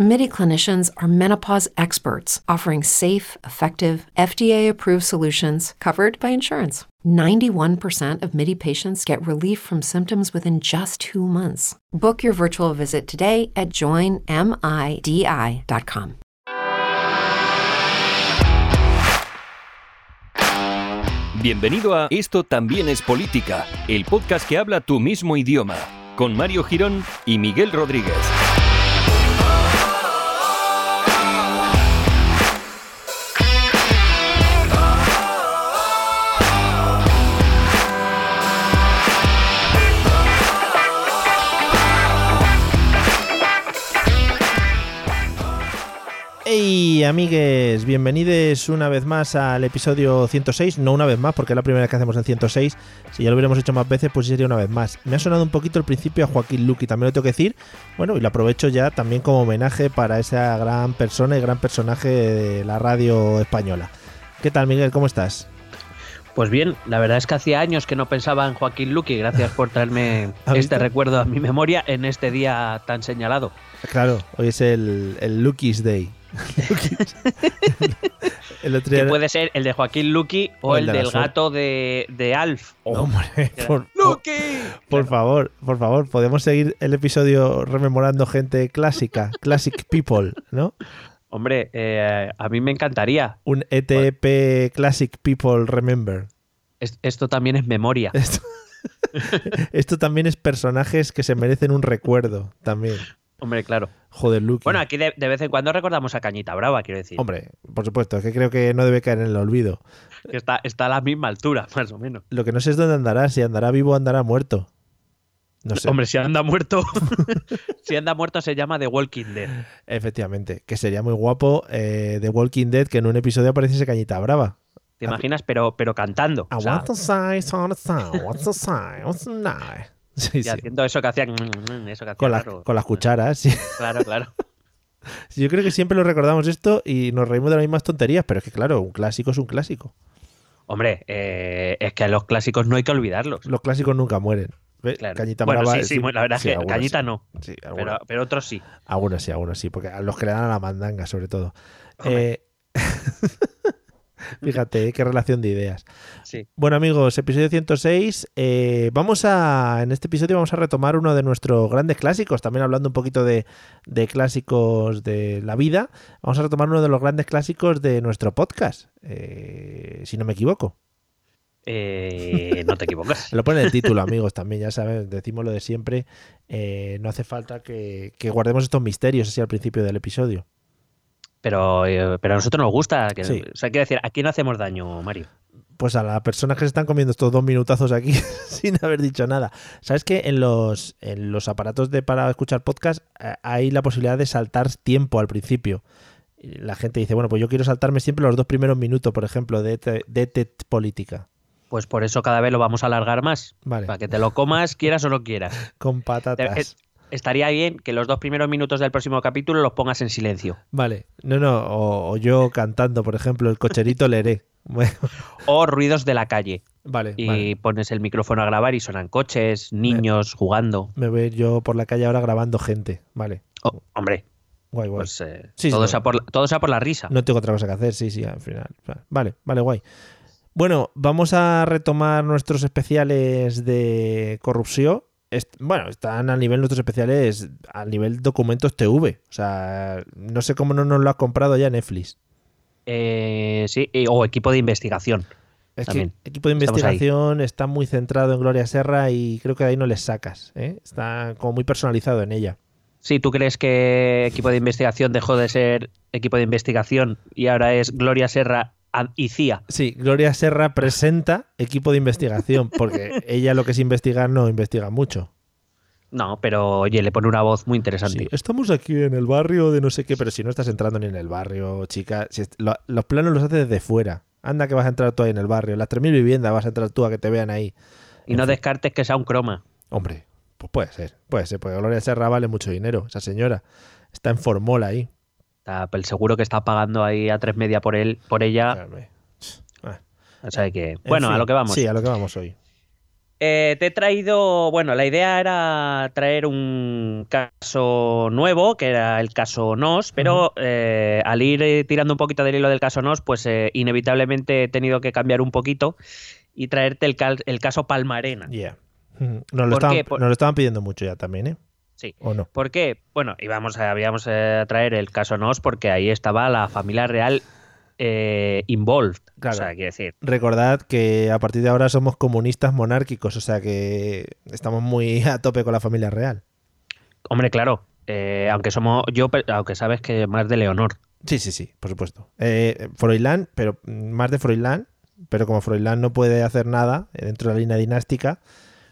MIDI clinicians are menopause experts offering safe, effective, FDA approved solutions covered by insurance. 91% of MIDI patients get relief from symptoms within just two months. Book your virtual visit today at joinmidi.com. Bienvenido a Esto también es política, el podcast que habla tu mismo idioma, con Mario Girón y Miguel Rodríguez. Hey amigues, bienvenidos una vez más al episodio 106, no una vez más porque es la primera vez que hacemos el 106, si ya lo hubiéramos hecho más veces pues sería una vez más. Me ha sonado un poquito el principio a Joaquín Luqui, también lo tengo que decir, bueno y lo aprovecho ya también como homenaje para esa gran persona y gran personaje de la radio española. ¿Qué tal Miguel, cómo estás? Pues bien, la verdad es que hacía años que no pensaba en Joaquín Luqui, gracias por traerme este recuerdo a mi memoria en este día tan señalado. Claro, hoy es el, el Luqui's Day. el otro día que puede ser el de Joaquín Luqui o, el, del gato de, de Alf. Hombre, por, por, favor, por favor, podemos seguir el episodio rememorando gente clásica, classic people, ¿no? Hombre, eh, a mí me encantaría. Un ETP Classic People Remember. esto también es memoria. Esto, esto también es personajes que se merecen un recuerdo también. Hombre, claro. Joder, Luke. Bueno, aquí de, vez en cuando recordamos a Cañita Brava, quiero decir. Hombre, por supuesto, es que creo que no debe caer en el olvido. Está, está a la misma altura, más o menos. Lo que no sé es dónde andará, si andará vivo o andará muerto. No sé. Hombre, si anda muerto, si anda muerto se llama The Walking Dead. Efectivamente, que sería muy guapo eh, The Walking Dead que en un episodio apareciese Cañita Brava. ¿Te imaginas? Pero, pero cantando. I want to say, what's the sign, what's y haciendo eso que hacían. con, con, las cucharas, sí. Claro, claro. Yo creo que siempre lo recordamos esto y nos reímos de las mismas tonterías, pero es que, claro, un clásico es un clásico. Hombre, eh, es que a los clásicos no hay que olvidarlos. Los clásicos nunca mueren. Cañita bueno, brava, sí, sí, la verdad es que Cañita no. pero, pero, otros sí. Algunos sí, algunos sí, porque a los que le dan a la mandanga, sobre todo. Eh... Fíjate, qué relación de ideas. Bueno, amigos, episodio 106. Eh, vamos a. En este episodio vamos a retomar uno de nuestros grandes clásicos. También hablando un poquito de, clásicos de la vida. Vamos a retomar uno de los grandes clásicos de nuestro podcast. Eh, si no me equivoco. Eh, no te equivocas. lo pone el título, amigos, también, ya sabes, decimos lo de siempre. no hace falta que, que guardemos estos misterios así al principio del episodio. Pero, eh, pero a nosotros nos gusta. Que, O sea, quiero decir, aquí no hacemos daño, Mario. Pues a las personas que se están comiendo estos dos minutazos aquí sin haber dicho nada. ¿Sabes que en los, en los aparatos de para escuchar podcast eh, hay la posibilidad de saltar tiempo al principio? La gente dice, bueno, pues yo quiero saltarme siempre los dos primeros minutos, por ejemplo, de, de, política. Pues por eso cada vez lo vamos a alargar más. Vale. Para que te lo comas, quieras o no quieras. Con patatas estaría bien que los dos primeros minutos del próximo capítulo los pongas en silencio. Vale, no, no, o, yo cantando, por ejemplo, el cocherito leeré. o ruidos de la calle. Vale. Y pones el micrófono a grabar y suenan coches, niños jugando. Me veo yo por la calle ahora grabando gente. Vale. Oh, hombre. Guay, guay. Pues, eh, todo, sea por, todo sea por la risa. No tengo otra cosa que hacer, sí, sí, al final. Vale, vale, guay. Bueno, vamos a retomar nuestros especiales de corrupción bueno, están a nivel nuestros especiales, a nivel documentos TV. O sea, no sé cómo no nos lo ha comprado ya Netflix. Eh, sí, o equipo de investigación. Es que equipo de investigación está muy centrado en Gloria Serra y creo que de ahí no les sacas. ¿eh? Está como muy personalizado en ella. Sí, ¿tú crees que equipo de investigación dejó de ser equipo de investigación y ahora es Gloria Serra y CIA. Sí, Gloria Serra presenta equipo de investigación, porque ella lo que es investigar no investiga mucho. No, pero oye, le pone una voz muy interesante. Sí, estamos aquí en el barrio de no sé qué, pero si no estás entrando ni en el barrio, chica, si los planos los haces desde fuera. Anda que vas a entrar tú ahí en el barrio. Las 3.000 viviendas vas a entrar tú a que te vean ahí. Y no descartes que sea un croma. Hombre, pues puede ser, puede ser, porque Gloria Serra vale mucho dinero, esa señora. Está en formola ahí. Está, el seguro que está pagando ahí a tres media por él, por ella. Ah. O sea que, bueno, En a lo que vamos. Sí, a lo que vamos hoy. Eh, te he traído, bueno, la idea era traer un caso nuevo, que era el caso Nos, pero eh, al ir eh, tirando un poquito del hilo del caso Nos, pues eh, inevitablemente he tenido que cambiar un poquito y traerte el, el caso Palmarena. Yeah. Nos lo, ¿Por estaban, nos lo estaban pidiendo mucho ya también, ¿eh? Sí. ¿O no? ¿Por qué? Bueno, íbamos a, íbamos a traer el caso Nos porque ahí estaba la familia real eh, involved. Claro. O sea, quiero decir, Recordad que a partir de ahora somos comunistas monárquicos, o sea que estamos muy a tope con la familia real. hombre, claro, eh, aunque somos, yo, aunque sabes que más de Leonor. Sí, sí, sí, por supuesto. Eh, Froilán, pero más de Froilán, pero como Froilán no puede hacer nada dentro de la línea dinástica,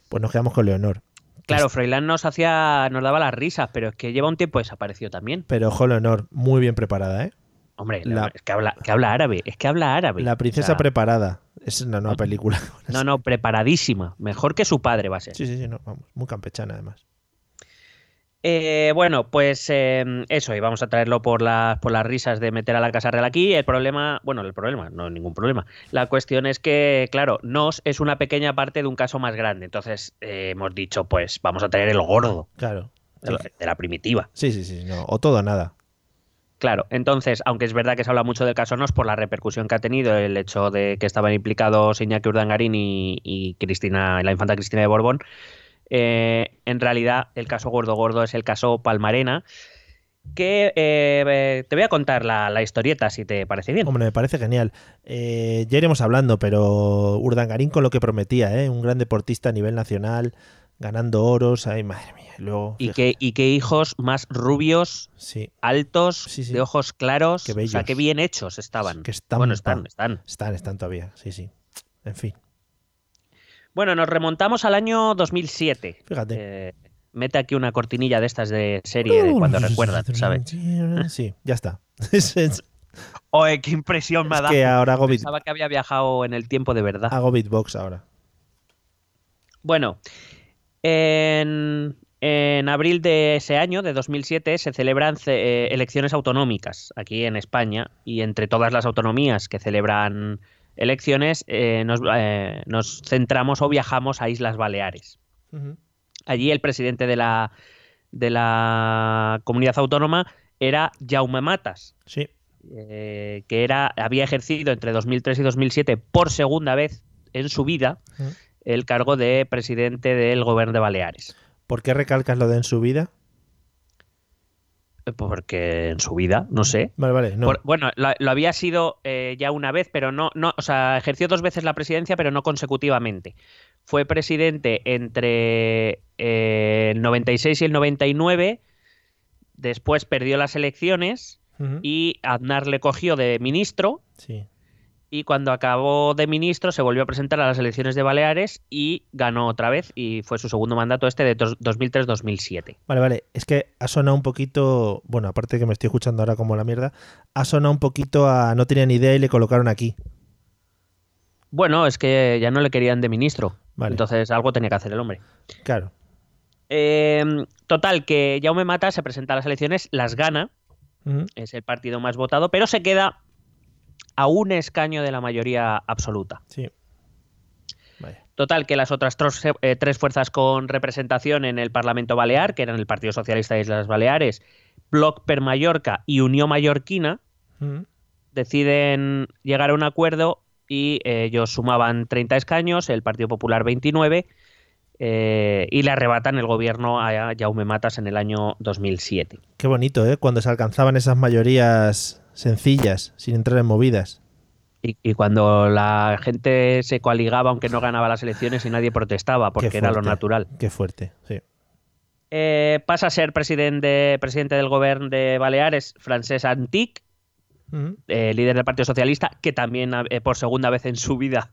pues nos quedamos con Leonor. Claro, Froilán nos hacía, nos daba las risas, pero es que lleva un tiempo desaparecido también. Pero ojo, Leonor, muy bien preparada, ¿eh? Hombre, La- es que habla, que habla árabe, es que habla árabe. La O princesa sea, preparada. Es una nueva película. No, no, preparadísima. Mejor que su padre va a ser. Sí, sí, sí, no, vamos, muy campechana además. Eh, bueno, pues eh, eso, y vamos a traerlo por las, por las risas de meter a la Casa Real aquí. El problema, bueno, el problema, no ningún problema. La cuestión es que, claro, Nos es una pequeña parte de un caso más grande. Entonces eh, hemos dicho, pues vamos a traer el gordo Claro. de, lo- de la primitiva. Sí, sí, sí, no. O todo o nada. Claro, entonces, aunque es verdad que se habla mucho del caso Nos por la repercusión que ha tenido el hecho de que estaban implicados Iñaki Urdangarín y, y Cristina, la infanta Cristina de Borbón, eh, en realidad el caso gordo gordo es el caso Palmarena, que eh, te voy a contar la, la historieta si te parece bien. Hombre, me parece genial. Eh, ya iremos hablando, pero Urdangarín con lo que prometía, ¿eh? Un gran deportista a nivel nacional, ganando oros. Ay, madre mía. y Luego, Y qué, y qué hijos más rubios, sí, altos, Sí, sí. de ojos claros, Qué o sea, qué bien hechos estaban. que están, bueno, están, están. están, están todavía. Sí, sí. En fin, Bueno, nos remontamos al año 2007. fíjate. Eh, mete aquí una cortinilla de estas de serie de cuando recuerdan, ¿sabes? Sí, ya está. Es- es Oye, qué impresión me ha dado. que ahora hago, beat- Pensaba que había viajado en el tiempo de verdad. hago beatbox ahora. Bueno, en, en abril de ese año, de 2007, se celebran ce- eh, elecciones autonómicas aquí en España y entre todas las autonomías que celebran elecciones eh, nos, eh, nos centramos o viajamos a Islas Baleares. Allí el presidente de la, de la comunidad autónoma era Jaume Matas, Sí, eh, que era, había ejercido entre 2003 y 2007 por segunda vez en su vida el cargo de presidente del gobierno de Baleares. ¿por qué recalcas lo de en su vida? Porque en su vida, no sé. Vale, vale, no. Por- bueno, lo, lo había sido eh, ya una vez, pero no, no, o sea, ejerció dos veces la presidencia, pero no consecutivamente. Fue presidente entre eh, el 96 y el 99, después perdió las elecciones y Aznar le cogió de ministro Sí. Y cuando acabó de ministro se volvió a presentar a las elecciones de Baleares y ganó otra vez y fue su segundo mandato este de dos- 2003-2007. Vale, vale. Es que ha sonado un poquito. Bueno, aparte que me estoy escuchando ahora como la mierda. Ha sonado un poquito a. No tenía ni idea y le colocaron aquí. Bueno, es que ya no le querían de ministro, Vale. entonces algo tenía que hacer el hombre. Claro. Eh, total, que Jaume Mata se presenta a las elecciones, las gana, es el partido más votado, pero se queda a un escaño de la mayoría absoluta. Sí. Total, que las otras tros- eh, tres fuerzas con representación en el Parlamento Balear, que eran el Partido Socialista de Islas Baleares, Bloc per Mallorca y Unión Mallorquina, Ujú. deciden llegar a un acuerdo y eh, ellos sumaban 30 escaños, el Partido Popular 29, eh, y le arrebatan el gobierno a Jaume Matas en el año 2007. Qué bonito, ¿eh? Cuando se alcanzaban esas mayorías sencillas, sin entrar en movidas. Y, y cuando la gente se coaligaba, aunque no ganaba las elecciones, y nadie protestaba, porque era lo natural. Qué fuerte, sí. Eh, pasa a ser presidente, presidente del gobierno de Baleares, Francesc Antic, eh, líder del Partido Socialista, que también eh, por segunda vez en su vida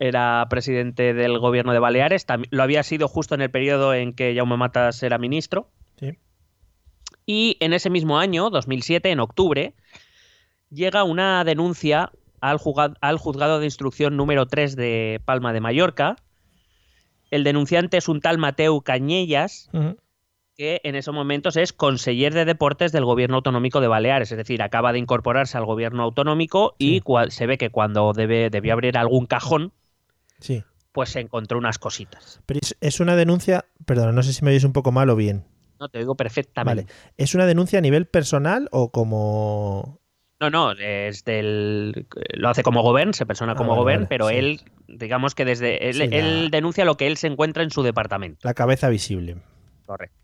era presidente del gobierno de Baleares. Lo había sido justo en el periodo en que Jaume Matas era ministro. Sí. Y en ese mismo año, 2007, en octubre, llega una denuncia al, juzga- al juzgado de instrucción número 3 de Palma de Mallorca. El denunciante es un tal Mateu Cañellas, que en esos momentos es conseller de deportes del gobierno autonómico de Baleares, es decir, acaba de incorporarse al gobierno autonómico y se ve que cuando debe, debió abrir algún cajón, sí. pues se encontró unas cositas. Pero es, una denuncia, perdón, no sé si me oyes un poco mal o bien. No, te digo perfectamente. Vale. ¿Es una denuncia a nivel personal o como no, no, es del, lo hace como gobierno, se persona ah, como gobierno, pero él, digamos que desde él, denuncia lo que él se encuentra en su departamento. La cabeza visible. Correcto.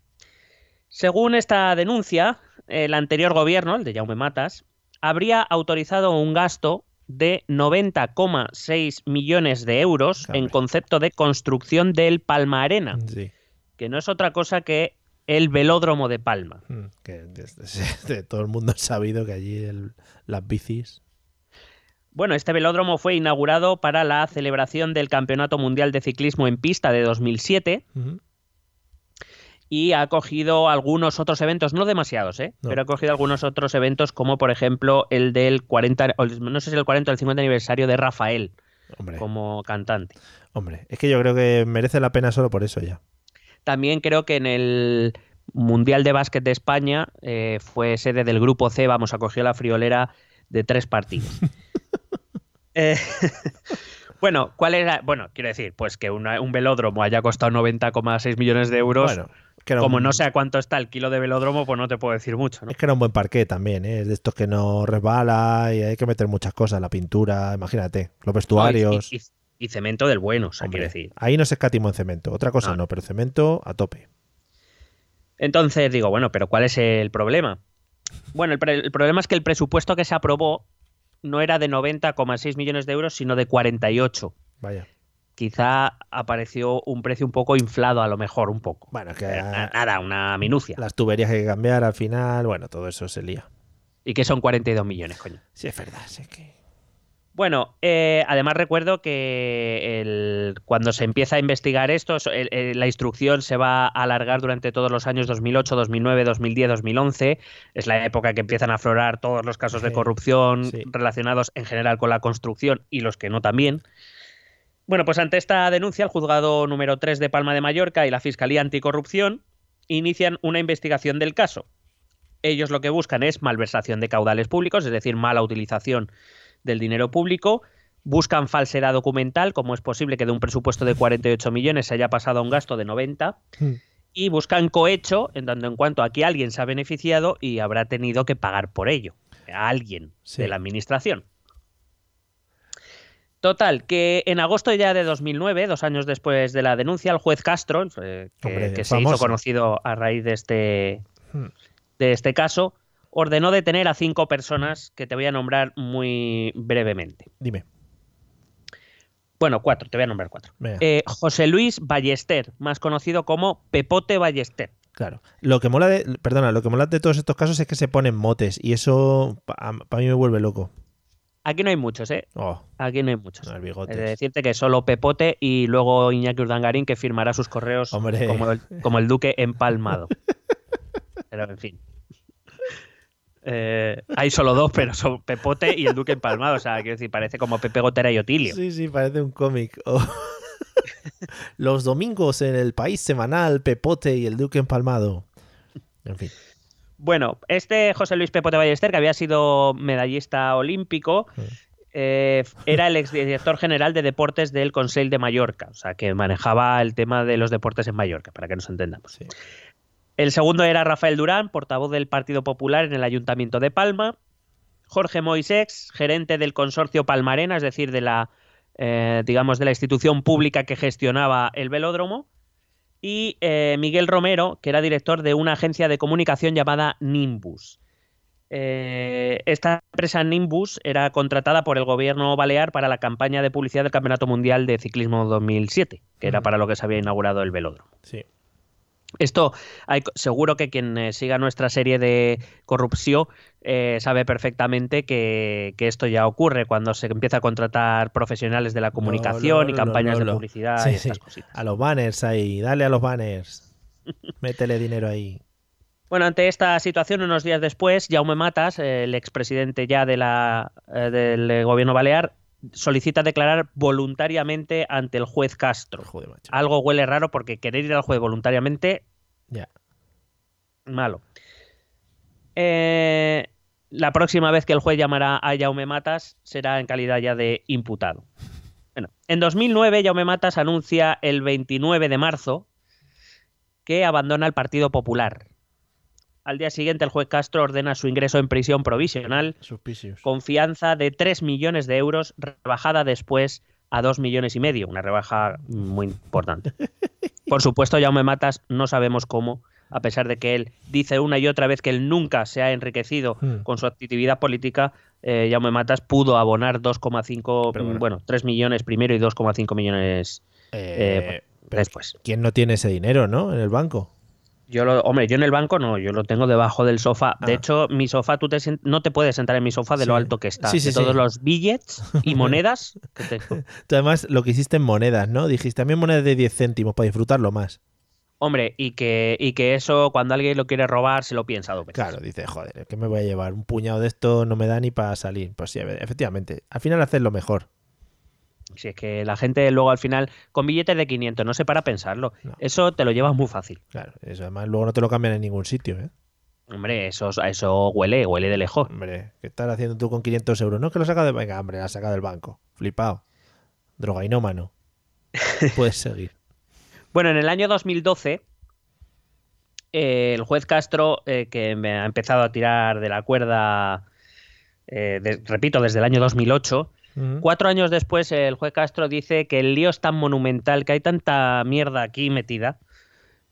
Según esta denuncia, el anterior gobierno, el de Jaume Matas, habría autorizado un gasto de 90,6 millones de euros en concepto de construcción del Palma Arena, que no es otra cosa que el velódromo de Palma. Que desde, todo el mundo ha sabido que allí las bicis. Bueno, este velódromo fue inaugurado para la celebración del Campeonato Mundial de Ciclismo en Pista de 2007 y ha acogido algunos otros eventos, no demasiados, ¿eh? pero ha acogido algunos otros eventos como por ejemplo el del 40, no sé si el 40 o el 50 aniversario de Rafael como cantante. Hombre, es que yo creo que merece la pena solo por eso ya. También creo que en el Mundial de Básquet de España eh, fue sede del Grupo C, vamos, acogió la friolera de tres partidos. Eh, bueno, ¿cuál era? Bueno, quiero decir, pues que un velódromo haya costado 90,6 millones de euros. Como no sé a cuánto está el kilo de velódromo, pues no te puedo decir mucho. Es que era un buen parqué también, ¿eh? es de estos que no resbala y hay que meter muchas cosas, la pintura, imagínate, los vestuarios. y, cemento del bueno, o sea, quiero decir. Ahí no se escatimó en cemento, otra cosa no, pero cemento a tope. Entonces digo, bueno, pero ¿cuál es el problema? Bueno, el, problema es que el presupuesto que se aprobó no era de 90,6 millones de euros, sino de 48. Vaya. Quizá apareció un precio un poco inflado, a lo mejor, un poco. Bueno, que. Nada, una minucia. Las tuberías hay que cambiar al final, bueno, todo eso se lía. Y que son 42 millones, coño. Sí, es verdad, sí que. Bueno, eh, además recuerdo que cuando se empieza a investigar esto, la instrucción se va a alargar durante todos los años 2008, 2009, 2010, 2011. Es la época que empiezan a aflorar todos los casos de corrupción relacionados en general con la construcción y los que no también. Bueno, pues ante esta denuncia, el juzgado número 3 de Palma de Mallorca y la Fiscalía Anticorrupción inician una investigación del caso. Ellos lo que buscan es malversación de caudales públicos, es decir, mala utilización del dinero público. Buscan falsedad documental, como es posible que de un presupuesto de 48 millones se haya pasado a un gasto de 90. Hmm. Y buscan cohecho, en tanto en cuanto aquí alguien se ha beneficiado y habrá tenido que pagar por ello. A alguien de la administración. Total, que en agosto ya de 2009, dos años después de la denuncia, el juez Castro, eh, que, se hizo conocido a raíz de este, hmm. de este caso, ordenó detener a cinco personas que te voy a nombrar muy brevemente. Dime. Bueno, cuatro, te voy a nombrar cuatro. Eh, José Luis Ballester, más conocido como Pepote Ballester. Claro. Lo que mola de, perdona, lo que mola de todos estos casos es que se ponen motes y eso para mí me vuelve loco. Aquí no hay muchos, ¿eh? Oh. Aquí no hay muchos. es decirte que solo Pepote y luego Iñaki Urdangarín que firmará sus correos como el, como el duque empalmado. Pero en fin. Eh, hay solo dos, pero son Pepote y el Duque Empalmado. O sea, quiero decir, parece como Pepe Gotera y Otilio. Sí, sí, parece un cómic. Los domingos en el país semanal, Pepote y el Duque Empalmado. En fin. Bueno, este José Luis Pepote Ballester, que había sido medallista olímpico, eh, era el exdirector general de deportes del Consell de Mallorca, o sea, que manejaba el tema de los deportes en Mallorca, para que nos entendamos. Sí. El segundo era Rafael Durán, portavoz del Partido Popular en el Ayuntamiento de Palma. Jorge Moisex, gerente del consorcio Palmarena, es decir, de la, eh, digamos, de la institución pública que gestionaba el velódromo. Y eh, Miguel Romero, que era director de una agencia de comunicación llamada Nimbus. Eh, esta empresa Nimbus era contratada por el gobierno balear para la campaña de publicidad del Campeonato Mundial de Ciclismo 2007, que era para lo que se había inaugurado el velódromo. Sí. Esto, hay, seguro que quien eh, siga nuestra serie de corrupción eh, sabe perfectamente que, esto ya ocurre cuando se empieza a contratar profesionales de la comunicación y campañas de publicidad y estas cositas. A los banners ahí, dale a los banners. Métele dinero ahí. Bueno, ante esta situación, unos días después, Jaume Matas, el expresidente ya de la, eh, del gobierno balear, solicita declarar voluntariamente ante el juez Castro. Algo huele raro porque querer ir al juez voluntariamente. Ya. Malo. Eh, la próxima vez que el juez llamará a Jaume Matas será en calidad ya de imputado. Bueno, en 2009 Jaume Matas anuncia el 29 de marzo que abandona el Partido Popular. Al día siguiente el juez Castro ordena su ingreso en prisión provisional Suspicious. con fianza de 3 millones de euros, rebajada después a 2 millones y medio, una rebaja muy importante. Por supuesto, Jaume Matas no sabemos cómo, a pesar de que él dice una y otra vez que él nunca se ha enriquecido Hmm. con su actividad política, eh, Jaume Matas pudo abonar 2,5, Pero bueno. bueno, 3 millones primero y 2,5 millones Eh, pero después. ¿Quién no tiene ese dinero, no? En el banco. Yo lo, hombre, yo en el banco no, yo lo tengo debajo del sofá. De Ah. hecho, mi sofá, tú te no te puedes sentar en mi sofá de lo alto que está. Sí, sí, de todos los billets y monedas que tengo. Tú además lo que hiciste en monedas, ¿no? Dijiste también monedas de 10 céntimos para disfrutarlo más. Hombre, y que, y que eso, cuando alguien lo quiere robar, se lo piensa dos veces. Claro, dice, joder, ¿qué me voy a llevar? Un puñado de esto no me da ni para salir. Pues sí, efectivamente. Al final haces lo mejor. Si es que la gente luego al final, con billetes de 500, no se para a pensarlo. No. Eso te lo llevas muy fácil. Claro, eso además luego no te lo cambian en ningún sitio, ¿eh? Hombre, eso, eso huele, huele de lejos. Hombre, ¿qué estás haciendo tú con 500 euros? No, que lo saca de... Venga, hombre, la saca del banco. Flipado. Drogainómano. Puedes seguir. Bueno, en el año 2012, eh, el juez Castro, eh, que me ha empezado a tirar de la cuerda, eh, de- repito, desde el año 2008, Cuatro años después, el juez Castro dice que el lío es tan monumental, que hay tanta mierda aquí metida,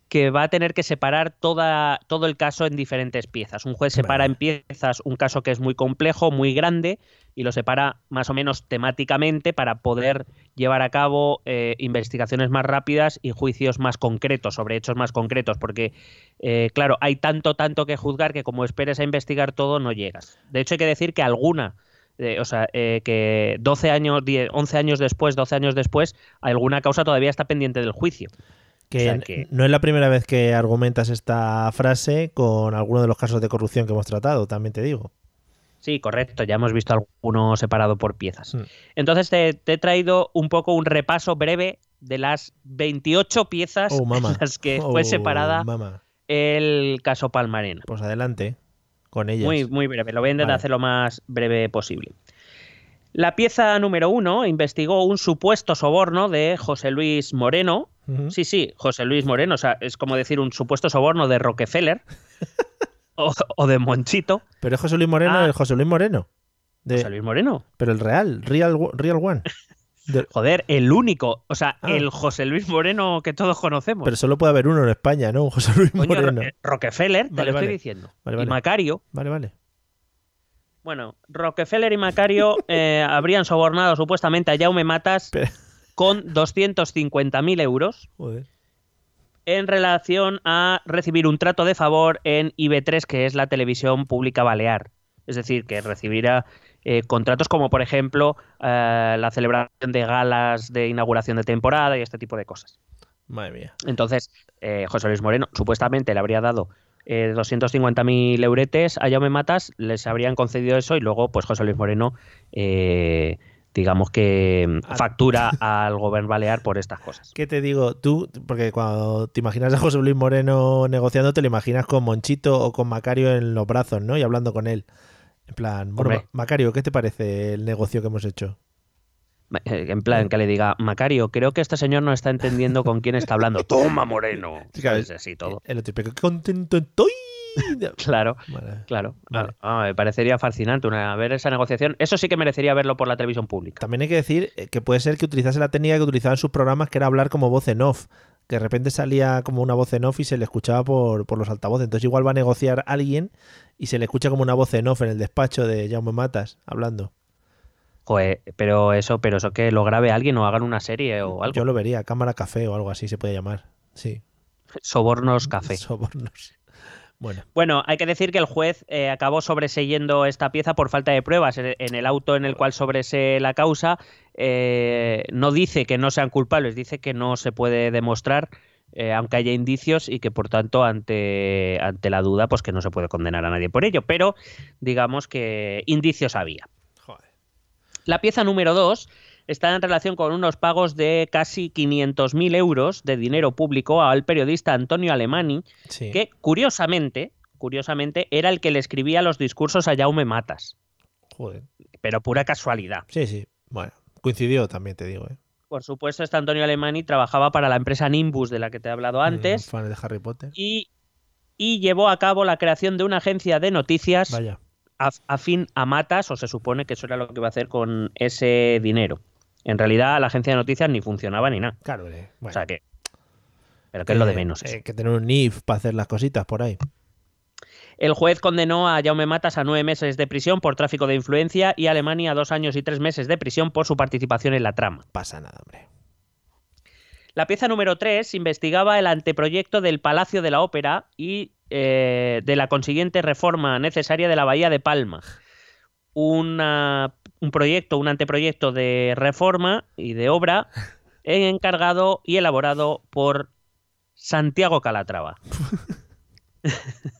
que va a tener que separar toda, todo el caso en diferentes piezas. Un juez separa Vale. en piezas un caso que es muy complejo, muy grande, y lo separa más o menos temáticamente para poder llevar a cabo eh, investigaciones más rápidas y juicios más concretos, sobre hechos más concretos, porque, eh, claro, hay tanto, tanto que juzgar que como esperes a investigar todo, no llegas. De hecho, hay que decir que alguna eh, o sea, eh, que 12 años, 10, 11 años después, 12 años después, alguna causa todavía está pendiente del juicio. Que, O sea n- que- no es la primera vez que argumentas esta frase con alguno de los casos de corrupción que hemos tratado, también te digo. Sí, correcto, ya hemos visto alguno separado por piezas. Mm. Entonces te, te he traído un poco un repaso breve de las 28 piezas Oh, en las que Oh, fue separada mamá. el caso Palmarena. Pues adelante con ellas. Muy, muy breve, lo voy a intentar Vale. hacer lo más breve posible. La pieza número uno investigó un supuesto soborno de José Luis Moreno. Sí, sí, José Luis Moreno. O sea, es como decir un supuesto soborno de Rockefeller o, o de Monchito. Pero es José Luis Moreno, Ah. el José Luis Moreno. De- José Luis Moreno. Pero el real, real, real one. De- Joder, el único. O sea, Ah. el José Luis Moreno que todos conocemos. pero solo puede haber uno en España, ¿no? José Luis Coño, Moreno. Ro- Rockefeller, te Vale, lo vale. estoy diciendo. Vale, Y. Macario. Vale, vale. Bueno, Rockefeller y Macario eh, habrían sobornado supuestamente a Jaume Matas Pero- con 250.000 euros Joder. en relación a recibir un trato de favor en IB3, que es la televisión pública balear. Es decir, que recibirá eh, contratos como, por ejemplo, eh, la celebración de galas de inauguración de temporada y este tipo de cosas. Madre mía. Entonces, eh, José Luis Moreno supuestamente le habría dado eh, 250.000 euretes a Jaume Matas, les habrían concedido eso y luego, pues José Luis Moreno, eh, digamos que mm, Ah. factura al gobierno balear por estas cosas. ¿Qué te digo? Tú, porque cuando te imaginas a José Luis Moreno negociando, te lo imaginas con Monchito o con Macario en los brazos, ¿no? Y hablando con él. En plan, bueno, Macario, ¿qué te parece el negocio que hemos hecho? Eh, En plan, que le diga, Macario, creo que este señor no está entendiendo con quién está hablando. Toma, Moreno. Sí, claro. ¿Sabes? Así todo. El otro, pero qué contento estoy. Claro, Vale. claro. Vale. Ah, me parecería fascinante una, ver esa negociación. Eso sí que merecería verlo por la televisión pública. También hay que decir eh, que puede ser que utilizase la técnica que utilizaban sus programas, que era hablar como voz en off. Que de repente salía como una voz en off y se le escuchaba por, por los altavoces. Entonces igual va a negociar alguien y se le escucha como una voz en off en el despacho de Jaume Matas hablando. Joder, pero eso, pero eso que lo grabe alguien o hagan una serie o algo. Yo lo vería, cámara café o algo así se puede llamar. Sí. Sobornos café. Sobornos. Bueno, Bueno, hay que decir que el juez eh, acabó sobreseyendo esta pieza por falta de pruebas. En en el auto en el cual sobresee la causa, eh, no dice que no sean culpables, dice que no se puede demostrar, eh, aunque haya indicios, y que por tanto, ante, ante la duda, pues que no se puede condenar a nadie por ello. Pero digamos que indicios había. joder. La pieza número 2 está en relación con unos pagos de casi 500.000 euros de dinero público al periodista Antonio Alemani, Sí. que curiosamente, curiosamente era el que le escribía los discursos a Jaume Matas, Joder. pero pura casualidad. Sí, sí. Bueno, coincidió también, te digo, ¿eh? Por supuesto, este Antonio Alemani trabajaba para la empresa Nimbus de la que te he hablado antes Mm, fan de Harry Potter. y, y llevó a cabo la creación de una agencia de noticias Vaya. af- afín a Matas, o se supone que eso era lo que iba a hacer con ese dinero. En realidad, la agencia de noticias ni funcionaba ni nada. Claro, eh, bueno. O sea que. Pero que es lo de Eh, menos. eh, eso. Que tener un NIF para hacer las cositas por ahí. El juez condenó a Jaume Matas a nueve meses de prisión por tráfico de influencia y a Alemania a dos años y tres meses de prisión por su participación en la trama. Pasa nada, hombre. La pieza número 3 investigaba el anteproyecto del Palacio de la Ópera y eh, de la consiguiente reforma necesaria de la Bahía de Palma. Una- un proyecto, un anteproyecto de reforma y de obra encargado y elaborado por Santiago Calatrava.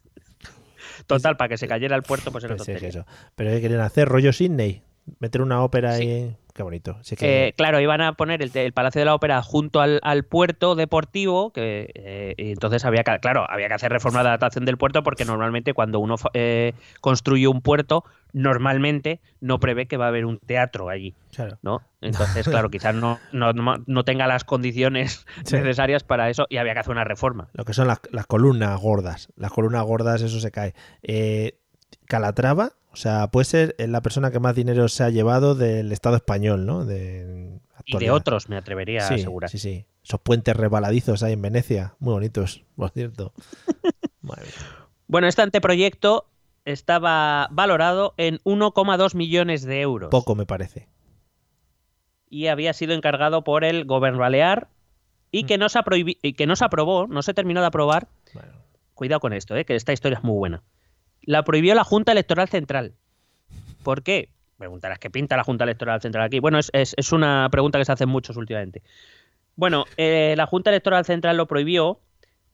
Total, para que se cayera el puerto, pues era Pues tontería. eso. Pero ¿qué quieren hacer? ¿Rollo Sydney? ¿Meter una ópera Sí. ahí? Qué bonito. Sí que... Eh, claro, iban a poner el, el Palacio de la Ópera junto al, al puerto deportivo, que eh, entonces había que, claro, había que hacer reforma de adaptación del puerto porque normalmente cuando uno eh, construye un puerto, normalmente no prevé que va a haber un teatro allí, claro. ¿no? Entonces, claro, quizás no, no, no- no tenga las condiciones Sí. necesarias para eso y había que hacer una reforma. Lo que son las, las columnas gordas. Las columnas gordas, eso se cae. Eh, Calatrava, o sea, puede ser la persona que más dinero se ha llevado del Estado español, ¿no? De, Y de otros, me atrevería sí, a asegurar. Sí, sí. Esos puentes rebaladizos ahí en Venecia. Muy bonitos, por cierto. Bueno, este anteproyecto estaba valorado en 1,2 millones de euros. Poco me parece. y había sido encargado por el gobierno balear y que no se, y que no se aprobó, no se terminó de aprobar. Bueno, Cuidado con esto, eh, que esta historia es muy buena. La prohibió la Junta Electoral Central. ¿Por qué? Preguntarás, ¿qué pinta la Junta Electoral Central aquí? Bueno, es, es- es una pregunta que se hacen muchos últimamente. Bueno, eh, la Junta Electoral Central lo prohibió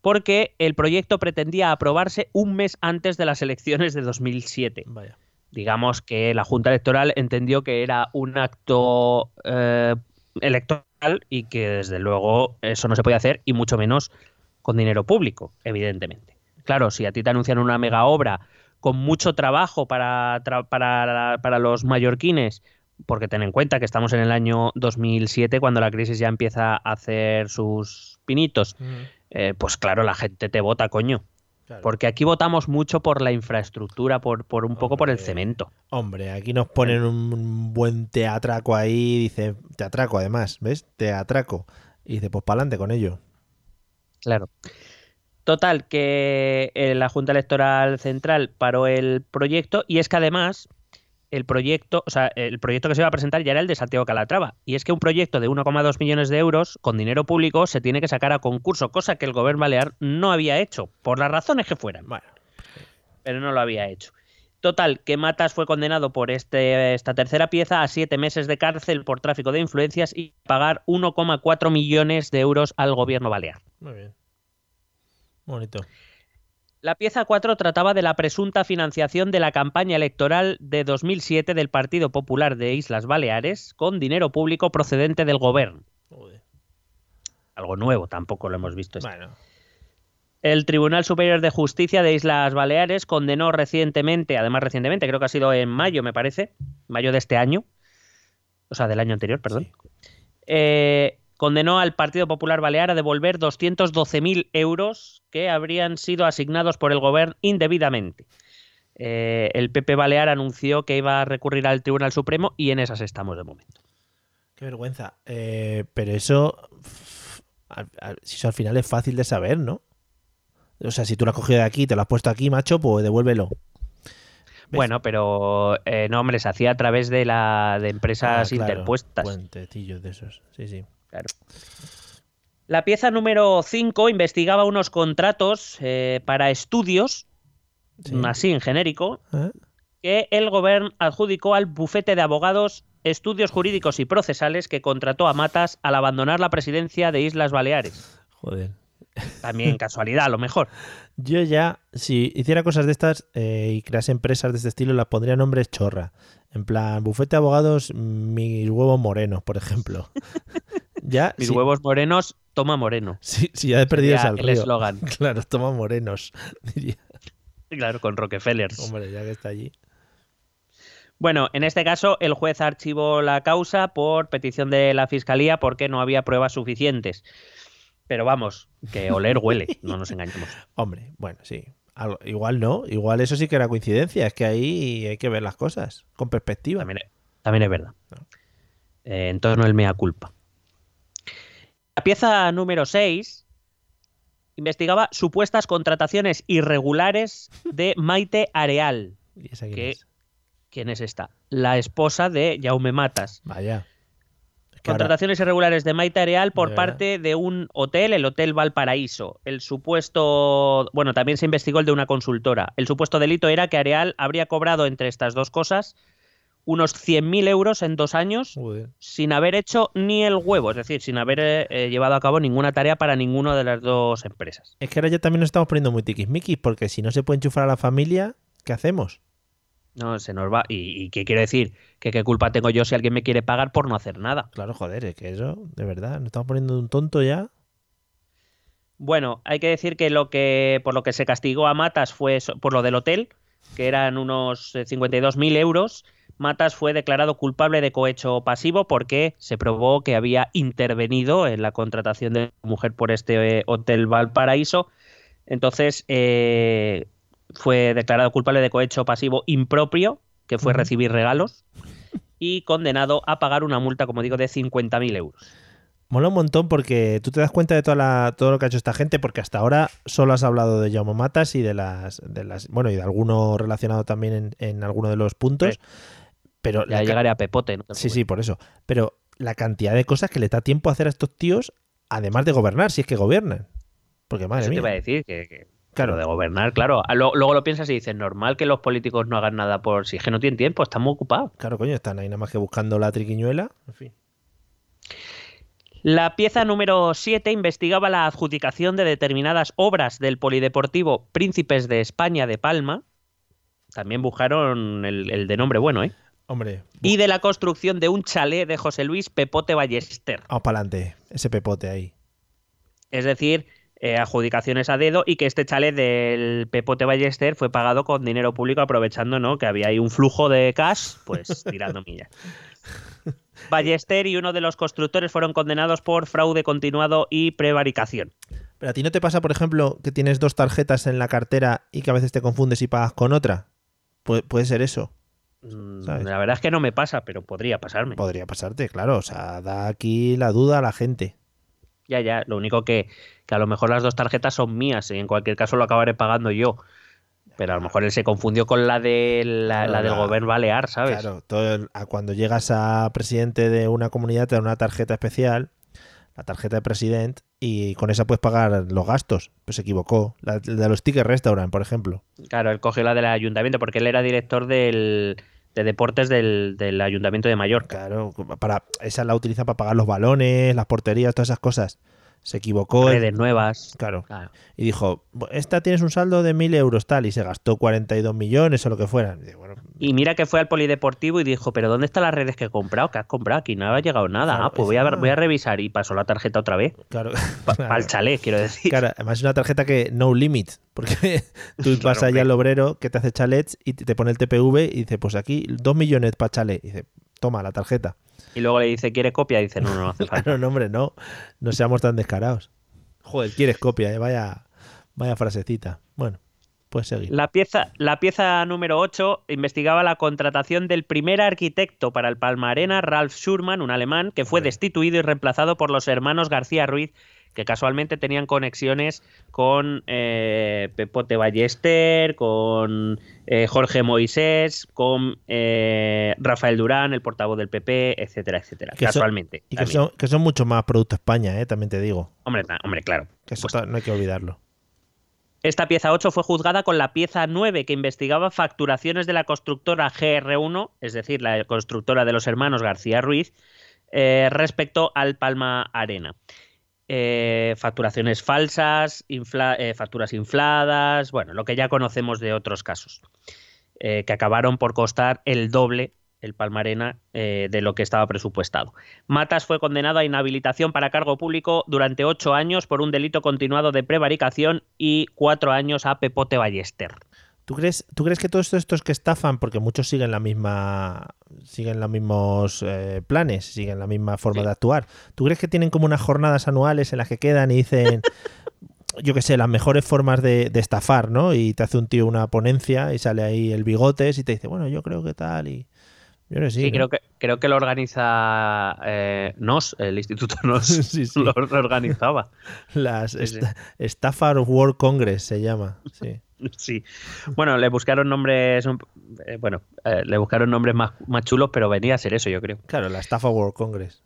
porque el proyecto pretendía aprobarse un mes antes de las elecciones de 2007 vaya. digamos que la Junta Electoral entendió que era un acto eh, electoral y que desde luego eso no se podía hacer y mucho menos con dinero público, evidentemente. Claro, si a ti te anuncian una mega obra con mucho trabajo para, tra- para, para los mallorquines, porque ten en cuenta que estamos en el año 2007 cuando la crisis ya empieza a hacer sus pinitos, eh, pues claro, la gente te vota, coño. Claro. Porque aquí votamos mucho por la infraestructura, por, por un poco por el cemento. Hombre, aquí nos ponen un buen teatraco ahí, dice, teatraco además, ¿ves? Teatraco. Y dice, pues para adelante con ello. Claro. Total, que eh, la Junta Electoral Central paró el proyecto y es que además el proyecto, o sea, el proyecto que se iba a presentar ya era el de Santiago Calatrava. Y es que un proyecto de 1,2 millones de euros con dinero público se tiene que sacar a concurso, cosa que el gobierno balear no había hecho, por las razones que fueran, Bueno, pero no lo había hecho. Total, que Matas fue condenado por este, esta tercera pieza a siete meses de cárcel por tráfico de influencias y pagar 1,4 millones de euros al gobierno balear. muy bien. Bonito. La pieza 4 trataba de la presunta financiación de la campaña electoral de 2007 del Partido Popular de Islas Baleares con dinero público procedente del gobierno. Algo nuevo, tampoco lo hemos visto. Bueno, El Tribunal Superior de Justicia de Islas Baleares condenó recientemente, además recientemente, creo que ha sido en mayo, me parece, mayo de este año, o sea, del año anterior, perdón, eh, condenó al Partido Popular Balear a devolver 212.000 euros que habrían sido asignados por el gobierno indebidamente. Eh, el PP Balear anunció que iba a recurrir al Tribunal Supremo y en esas estamos de momento. qué vergüenza. Eh, pero eso, pff, al- al- si eso al final es fácil de saber, ¿no? O sea, si tú lo has cogido de aquí y te lo has puesto aquí, macho, pues devuélvelo. ¿Ves? Bueno, pero eh, no, hombre, se hacía a través de la de empresas Ah, claro, interpuestas. Puentecillos de esos. Sí, sí. Claro. La pieza número 5 investigaba unos contratos eh, para estudios, Sí. así en genérico, ¿Eh? que el gobierno adjudicó al bufete de abogados estudios jurídicos y procesales que contrató a Matas al abandonar la presidencia de Islas Baleares. Joder. También casualidad, a lo mejor. Yo ya, si hiciera cosas de estas eh, y crease empresas de este estilo, las pondría nombres chorra. En plan, bufete de abogados, mis huevos morenos, por ejemplo. ya, Mis sí, huevos morenos, toma moreno. sí, sí, ya he perdido al el eslogan. Claro, toma morenos. diría. Claro, con Rockefeller. Hombre, ya que está allí. Bueno, en este caso, el juez archivó la causa por petición de la fiscalía porque no había pruebas suficientes. Pero vamos, que oler huele, no nos engañemos. Hombre, bueno, sí. Algo- igual no, igual eso sí que era coincidencia. Es que ahí hay que ver las cosas con perspectiva. También, también es verdad. Eh, entonces no el mea culpa. La pieza número 6 investigaba supuestas contrataciones irregulares de Maite Areal. ¿Y esa quién que- es? ¿Quién es esta? La esposa de Jaume Matas. Vaya. Es que ahora- Contrataciones irregulares de Maite Areal por parte de un hotel, el Hotel Valparaíso. El supuesto, bueno, también se investigó el de una consultora. El supuesto delito era que Areal habría cobrado entre estas dos cosas unos 100.000 euros en dos años sin haber hecho ni el huevo, es decir, sin haber eh, eh, llevado a cabo ninguna tarea para ninguna de las dos empresas. Es que ahora ya también nos estamos poniendo muy tiquismiquis, porque si no se puede enchufar a la familia, ¿qué hacemos? No, se nos va. ¿Y, y qué quiere decir? ¿Que qué culpa tengo yo si alguien me quiere pagar por no hacer nada? Claro, joder, es que eso, de verdad, nos estamos poniendo un tonto ya. Bueno, hay que decir que lo que por lo que se castigó a Matas fue por lo del hotel, que eran unos eh, 52.000 euros. Matas fue declarado culpable de cohecho pasivo porque se probó que había intervenido en la contratación de la mujer por este eh, hotel Valparaíso. Entonces eh, fue declarado culpable de cohecho pasivo impropio, que fue recibir regalos, y condenado a pagar una multa, como digo, de 50.000 euros. Mola un montón porque tú te das cuenta de toda la, todo lo que ha hecho esta gente, porque hasta ahora solo has hablado de Jaume Matas y de las, de las bueno, y de alguno relacionado también en, en alguno de los puntos. Sí. Pero Ya llegaré a Pepote. no sí, sí, por eso. Pero la cantidad de cosas que le da tiempo a hacer a estos tíos, además de gobernar, si es que gobiernan. Porque madre Eso te iba a mía. decir, que, que- Claro. de gobernar, claro. Luego lo piensas y dices, normal que los políticos no hagan nada por si es que no tienen tiempo, están muy ocupados. Claro, coño, están ahí nada más que buscando la triquiñuela. En fin. La pieza número 7 investigaba la adjudicación de determinadas obras del Polideportivo Príncipes de España de Palma. También buscaron el, el de nombre bueno, ¿eh? Hombre, Y de la construcción de un chalet de José Luis Pepote Ballester. vamos para adelante. Ese pepote ahí. Es decir, eh, adjudicaciones a dedo y que este chalet del Pepote Ballester fue pagado con dinero público aprovechando ¿no? que había ahí un flujo de cash, pues tirando millas. Ballester y uno de los constructores fueron condenados por fraude continuado y prevaricación. Pero a ti no te pasa, por ejemplo, que tienes dos tarjetas en la cartera y que a veces te confundes y pagas con otra. Pu- puede ser eso. Mm, ¿Sabes? La verdad es que no me pasa, pero podría pasarme. Podría pasarte, claro. O sea, da aquí la duda a la gente. Ya, ya. Lo único que, que a lo mejor las dos tarjetas son mías y en cualquier caso lo acabaré pagando yo. Pero a lo mejor él se confundió con la, de la, Claro, la del la- gobierno balear, ¿sabes? Claro, todo el- a cuando llegas a presidente de una comunidad te dan una tarjeta especial, la tarjeta de presidente, y con esa puedes pagar los gastos. Pues se equivocó. La de los tickets restaurant, por ejemplo. Claro, él cogió la del ayuntamiento porque él era director del, de deportes del, del ayuntamiento de Mallorca. Claro, para, esa la utiliza para pagar los balones, las porterías, todas esas cosas. Se equivocó. Redes nuevas. Claro. Claro. Y dijo, esta tienes un saldo de mil euros tal, y se gastó 42 millones o lo que fuera. Y bueno, Y mira que fue al polideportivo y dijo, pero ¿dónde están las redes que he comprado? ¿Qué has comprado? Aquí no ha llegado nada. Claro, ah, pues voy a, ver- voy a revisar y pasó la tarjeta otra vez. claro. Para claro. el chalet, quiero decir. Claro, además es una tarjeta que no limit, porque tú vas allá al obrero que te hace chalets y te pone el TPV y dice, pues aquí dos millones para chalet. Y dice, toma la tarjeta. Y luego le dice, ¿quiere copia? Y dice, no, no, no hace falta. No, hombre, no, no seamos tan descarados. Joder, quieres copia, eh? vaya, vaya frasecita. Bueno, puedes seguir. La pieza, la pieza número 8 investigaba la contratación del primer arquitecto para el Palma Arena, Ralf Schurman, un alemán, que fue destituido y reemplazado por los hermanos García Ruiz, que casualmente tenían conexiones con eh, Pepote Ballester, con eh, Jorge Moisés, con eh, Rafael Durán, el portavoz del PP, etcétera, etcétera. Que casualmente. Y que son, que son mucho más Producto España, eh, también te digo. hombre, hombre, claro. Que eso Pues no hay que olvidarlo. Esta pieza 8 fue juzgada con la pieza 9 que investigaba facturaciones de la constructora GR1, es decir, la constructora de los hermanos García Ruiz, eh, respecto al Palma Arena. Eh, facturaciones falsas, eh, facturas infladas, bueno, lo que ya conocemos de otros casos, eh, que acabaron por costar el doble el Palmarena de lo que estaba presupuestado. Matas fue condenado a inhabilitación para cargo público durante ocho años por un delito continuado de prevaricación y cuatro años a Pepote Ballester. ¿Tú crees, ¿Tú crees que todos estos que estafan, porque muchos siguen la misma, siguen los mismos eh, planes, siguen la misma forma Sí. de actuar? ¿Tú crees que tienen como unas jornadas anuales en las que quedan y dicen, yo qué sé, las mejores formas de, de estafar, ¿no? Y te hace un tío una ponencia y sale ahí el bigotes y te dice, bueno, yo creo que tal y yo sí. ¿no? creo que creo que lo organiza eh, NOS, el Instituto NOS Sí, sí. Lo, lo organizaba. Las Sí, Stafford World Congress se llama. Sí. Sí. Bueno, le buscaron nombres, eh, bueno, eh, le buscaron nombres más, más chulos, pero venía a ser eso, yo creo. Claro, la Stafford World Congress.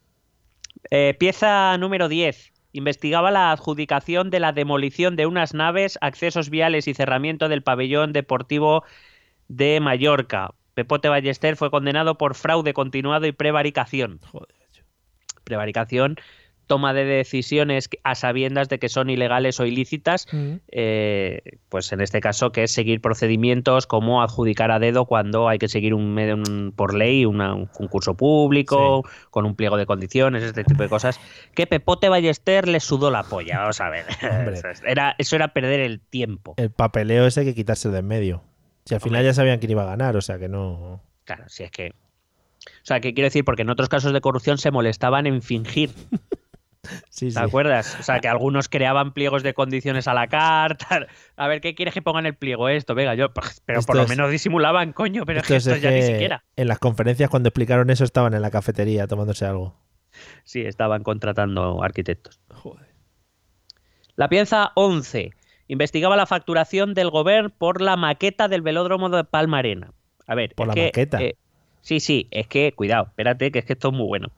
Eh, pieza número 10. Investigaba la adjudicación de la demolición de unas naves, accesos viales y cerramiento del pabellón deportivo de Mallorca. Pepote Ballester fue condenado por fraude continuado y prevaricación. Joder. Prevaricación, toma de decisiones a sabiendas de que son ilegales o ilícitas, eh, pues en este caso que es seguir procedimientos como adjudicar a dedo cuando hay que seguir un, un- por ley una- un concurso público con un pliego de condiciones este tipo de cosas. Que Pepote Ballester le sudó la polla vamos a ver. Eso, es- era, eso era perder el tiempo. El papeleo ese hay que quitarse de en medio. Si al final Hombre. ya sabían quién iba a ganar, o sea que no. claro si es que o sea, que quiero decir, porque en otros casos de corrupción se molestaban en fingir, Sí, ¿te sí. acuerdas? O sea, que algunos creaban pliegos de condiciones a la carta. A ver, ¿qué quieres que ponga en el pliego esto? Venga, yo, pero Esto por lo es- menos disimulaban, coño, pero es que Esto esto es ya ni siquiera. En las conferencias, cuando explicaron eso, estaban en la cafetería tomándose algo. Sí, estaban contratando arquitectos. La pieza 11. Investigaba la facturación del gobierno por la maqueta del velódromo de Palmarena. A ver, ¿Por es la que, maqueta? eh, sí, sí, es que, cuidado, espérate, que es que esto es muy bueno.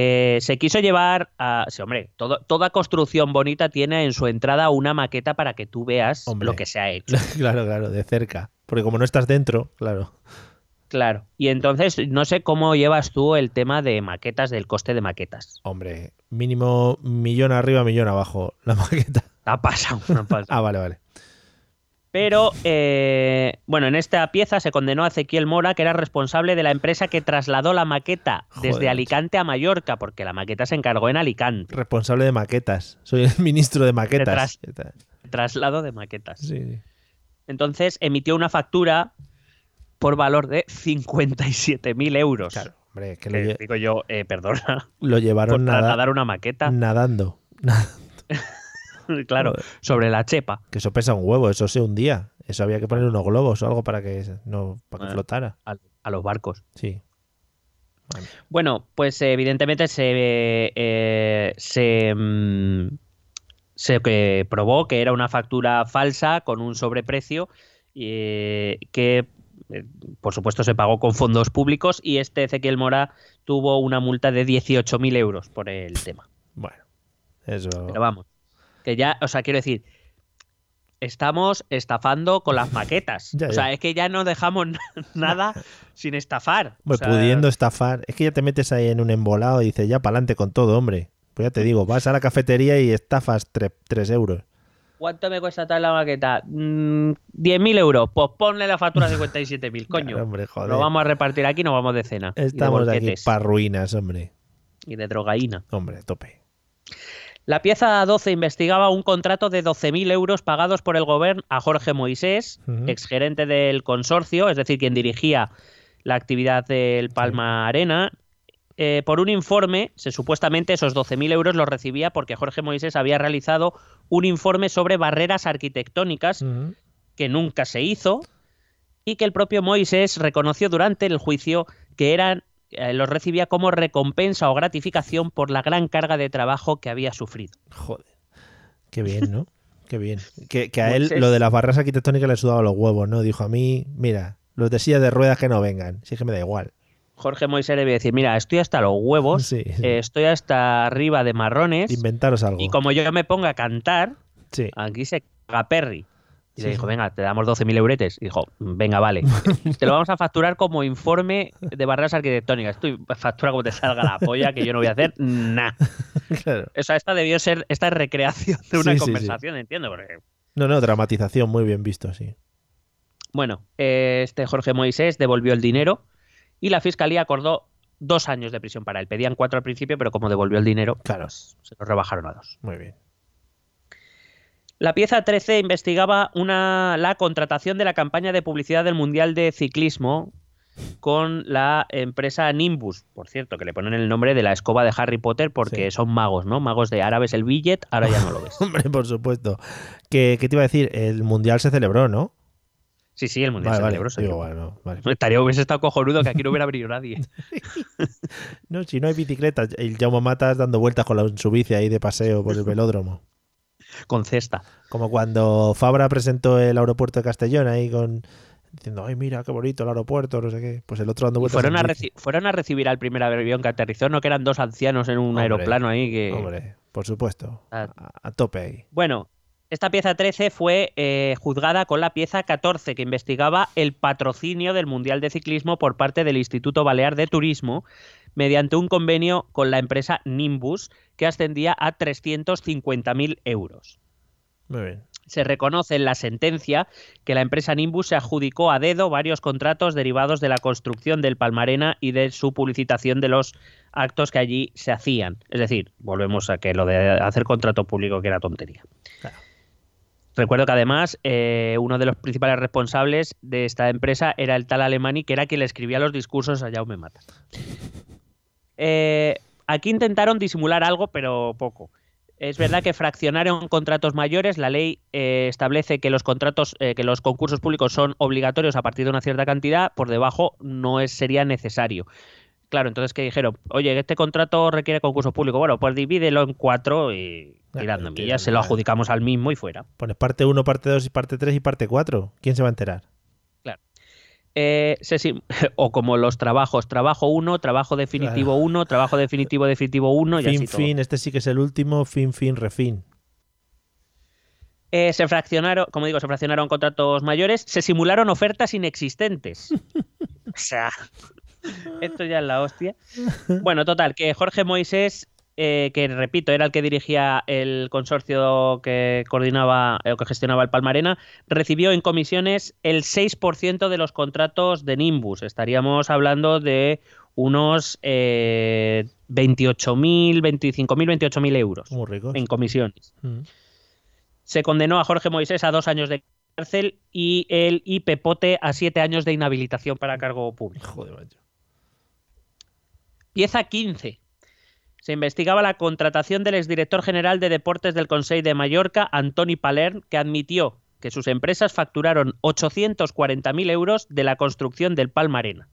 Eh, se quiso llevar a. Sí, hombre, todo- toda construcción bonita tiene en su entrada una maqueta para que tú veas Hombre. lo que se ha hecho. claro, claro, de cerca. Porque como no estás dentro, claro. Claro. Y entonces, no sé cómo llevas tú el tema de maquetas, del coste de maquetas. Hombre, mínimo millón arriba, millón abajo. La maqueta. Ha pasado, ha pasado. Ah, vale, vale. Pero, eh, bueno, en esta pieza se condenó a Ezequiel Mora, que era responsable de la empresa que trasladó la maqueta Joder, desde. Alicante a Mallorca, porque la maqueta se encargó en Alicante. Responsable de maquetas. Soy el ministro de maquetas. Traslado de maquetas. Sí, sí. Entonces emitió una factura por valor de 57.000 euros. Claro, hombre, que lo, digo yo, eh, perdona, lo llevaron nada- trasladar una maqueta, nadando. claro, sobre la chepa. Que eso pesa un huevo, eso se hundía. Eso había que poner unos globos o algo para que no para que flotara. a, a los barcos. Sí. Bueno, pues eh, evidentemente se, eh, se, mm, se que probó que era una factura falsa con un sobreprecio eh, que, eh, por supuesto, se pagó con fondos públicos y este Ezequiel Mora tuvo una multa de 18.000 euros por el tema. Bueno, eso. Pero vamos, que ya, o sea, quiero decir, estamos estafando con las maquetas. Ya, o sea, es que ya no dejamos nada sin estafar. O Hombre, sea, pudiendo estafar. Es que ya te metes ahí en un embolado y dices, ya para adelante con todo, hombre. Pues ya te digo, vas a la cafetería y estafas 3 euros. ¿Cuánto me cuesta tal la maqueta? Mm, 10.000 euros. Pues ponle la factura de 57.000, coño. Claro, hombre, joder. Lo vamos a repartir aquí, nos vamos de cena. y de Estamos aquí para ruinas, hombre. Y de drogaína. Hombre, tope. La pieza 12 investigaba un contrato de 12.000 euros pagados por el gobierno a Jorge Moisés, Ujú. exgerente del consorcio, es decir, quien dirigía la actividad del Palma Arena. Eh, por un informe, se supuestamente esos 12.000 euros los recibía porque Jorge Moisés había realizado un informe sobre barreras arquitectónicas que nunca se hizo y que el propio Moisés reconoció durante el juicio que eran eh, los recibía como recompensa o gratificación por la gran carga de trabajo que había sufrido. Joder. Qué bien, ¿no? Qué bien. Que, que a él Moisés. lo de las barras arquitectónicas le sudaba los huevos, ¿no? Dijo a mí, mira, los de silla de ruedas que no vengan. Sí que me da igual. Jorge Moisés debe decir, mira, estoy hasta los huevos, Sí, sí. eh, estoy hasta arriba de marrones Inventaros algo. y como yo me ponga a cantar, Sí. aquí se caga Perry. Y Sí, le dijo, sí. venga, te damos 12.000 euretes. Y dijo, venga, vale. te lo vamos a facturar como informe de barreras arquitectónicas. Tú factura como te salga la polla, que yo no voy a hacer nada. Claro. O sea, esta debió ser, esta es recreación de una Sí, conversación, entiendo. Porque, No, no, dramatización muy bien visto, sí. bueno, eh, este Jorge Moisés devolvió el dinero y la fiscalía acordó dos años de prisión para él. Pedían cuatro al principio, pero como devolvió el dinero, Claro. pues, se lo rebajaron a dos. Muy bien. La pieza 13 investigaba una, la contratación de la campaña de publicidad del Mundial de Ciclismo con la empresa Nimbus, por cierto, que le ponen el nombre de la escoba de Harry Potter porque Sí. son magos, ¿no? Magos de árabes el billet, ahora ya no lo ves. Hombre, por supuesto. ¿Qué, qué te iba a decir? El mundial se celebró, ¿no? Sí, sí, el Mundial Vale, se vale. celebró, Digo, bueno, vale. Estaría, hubiese estado cojonudo que aquí no hubiera venido nadie. No, si no hay bicicletas, el Jaume Matas dando vueltas con la, su bici ahí de paseo por el velódromo. Con cesta. Como cuando Fabra presentó el aeropuerto de Castellón ahí con diciendo, ay, mira, qué bonito el aeropuerto, no sé qué. Pues el otro dando vueltas. fueron, a reci- fueron a recibir al primer avión que aterrizó, no que eran dos ancianos en un Hombre, aeroplano ahí que... Hombre, por supuesto. Ah. A, a tope ahí. Bueno, esta pieza 13 fue eh, juzgada con la pieza 14 que investigaba el patrocinio del Mundial de Ciclismo por parte del Instituto Balear de Turismo mediante un convenio con la empresa Nimbus que ascendía a 350.000 euros. Muy bien. Se reconoce en la sentencia que la empresa Nimbus se adjudicó a dedo varios contratos derivados de la construcción del Palmarena y de su publicitación de los actos que allí se hacían. Es decir, volvemos a que lo de hacer contrato público que era tontería. Claro. Recuerdo que además eh, uno de los principales responsables de esta empresa era el tal Alemani, que era quien le escribía los discursos a Jaume Matas. Eh, aquí intentaron disimular algo, pero poco. Es verdad que fraccionaron contratos mayores. La ley eh, establece que los contratos, eh, que los concursos públicos son obligatorios a partir de una cierta cantidad. Por debajo no es, sería necesario. Claro, entonces que dijeron, oye, este contrato requiere concurso público. Bueno, pues divídelo en cuatro y tirando millas, se lo adjudicamos al mismo y fuera. Pones parte 1, parte 2 y parte 3 y parte 4. ¿Quién se va a enterar? Eh, se o como los trabajos, trabajo 1, trabajo definitivo 1, trabajo definitivo definitivo 1 y fin, así todo. fin, este sí que es el último. Fin, fin, refin. Eh, se fraccionaron, como digo, se fraccionaron contratos mayores, se simularon ofertas inexistentes. o sea, esto ya es la hostia. Bueno, total, que Jorge Moisés, eh, que repito, era el que dirigía el consorcio que coordinaba eh, o que gestionaba el Palmarena, recibió en comisiones el 6% de los contratos de Nimbus. Estaríamos hablando de unos eh, 28.000, 25.000, 28.000 euros Muy rico. en comisiones Mm. se condenó a Jorge Moisés a dos años de cárcel y el y Pepote a siete años de inhabilitación para cargo público. Joder, macho. Pieza 15. Se investigaba la contratación del exdirector general de Deportes del Consell de Mallorca, Antoni Palern, que admitió que sus empresas facturaron 840.000 euros de la construcción del Palmarena.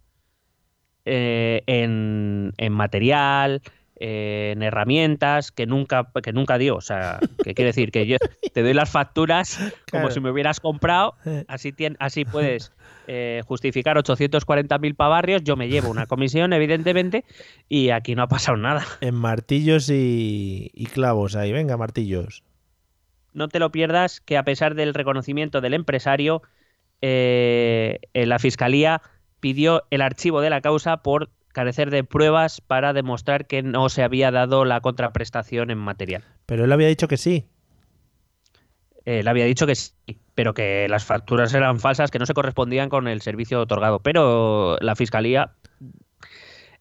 Eh, en material, eh, en herramientas, que nunca, que nunca dio. O sea, que quiere decir que yo te doy las facturas como Claro. si me hubieras comprado, así, tien- así puedes eh, justificar 840.000 pavarrios, yo me llevo una comisión, evidentemente, y aquí no ha pasado nada. En martillos y, y clavos ahí. Venga, martillos. No te lo pierdas que a pesar del reconocimiento del empresario, eh, la Fiscalía pidió el archivo de la causa por carecer de pruebas para demostrar que no se había dado la contraprestación en material. Pero él había dicho que sí. Le había dicho que sí, pero que las facturas eran falsas, que no se correspondían con el servicio otorgado. Pero la Fiscalía...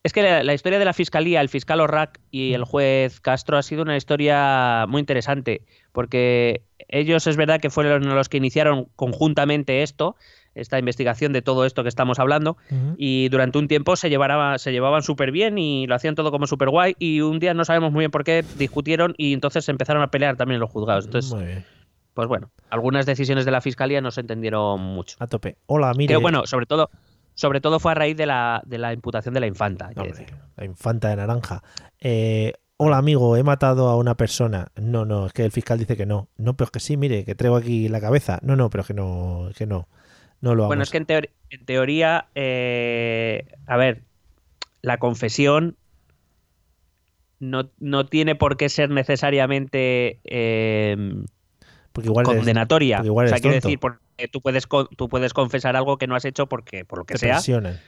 Es que la, la historia de la Fiscalía, el fiscal Orrac y el juez Castro ha sido una historia muy interesante, porque ellos es verdad que fueron los que iniciaron conjuntamente esto, esta investigación de todo esto que estamos hablando, y durante un tiempo se, llevará- se llevaban súper bien y lo hacían todo como súper guay, y un día no sabemos muy bien por qué discutieron y entonces se empezaron a pelear también los juzgados. Entonces, Muy bien. pues bueno, algunas decisiones de la fiscalía no se entendieron mucho. A tope. Hola, mire. Pero bueno, sobre todo, sobre todo fue a raíz de la, de la imputación de la infanta. Hombre, decir. la infanta de naranja. Eh, hola, amigo, he matado a una persona. No, no, es que el fiscal dice que no. No, pero es que sí, mire, que traigo aquí la cabeza. No, no, pero es que no, es que no. No lo vamos. Bueno, es que en, teor- en teoría, eh, a ver, la confesión no, no tiene por qué ser necesariamente eh, porque igual eres- condenatoria. porque igual o sea, quiero decir, porque tú puedes, tú puedes confesar algo que no has hecho porque, por lo que te sea, presionan.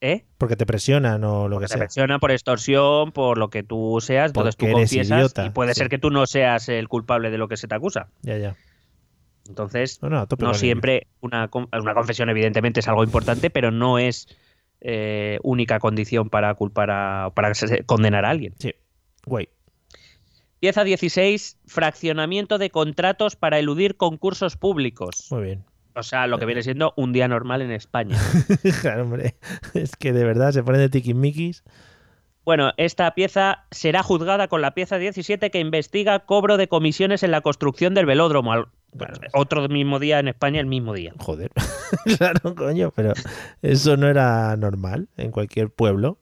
¿eh? Porque te presionan o lo que te sea. presiona por extorsión, por lo que tú seas, entonces Porque tú eres confiesas idiota, y puede sí. ser que tú no seas el culpable de lo que se te acusa. Ya, ya. Entonces, No, a siempre una, una confesión evidentemente es algo importante, pero no es eh, única condición para culpar a, para condenar a alguien. Sí. Guay. Pieza 16, fraccionamiento de contratos para eludir concursos públicos. Muy bien. O sea, lo que viene siendo un día normal en España. claro, hombre. Es que de verdad se ponen de tiquismiquis. Bueno, esta pieza será juzgada con la pieza 17 que investiga cobro de comisiones en la construcción del velódromo. Claro. Otro mismo día en España, el mismo día. Joder. claro, coño, pero eso no era normal en cualquier pueblo.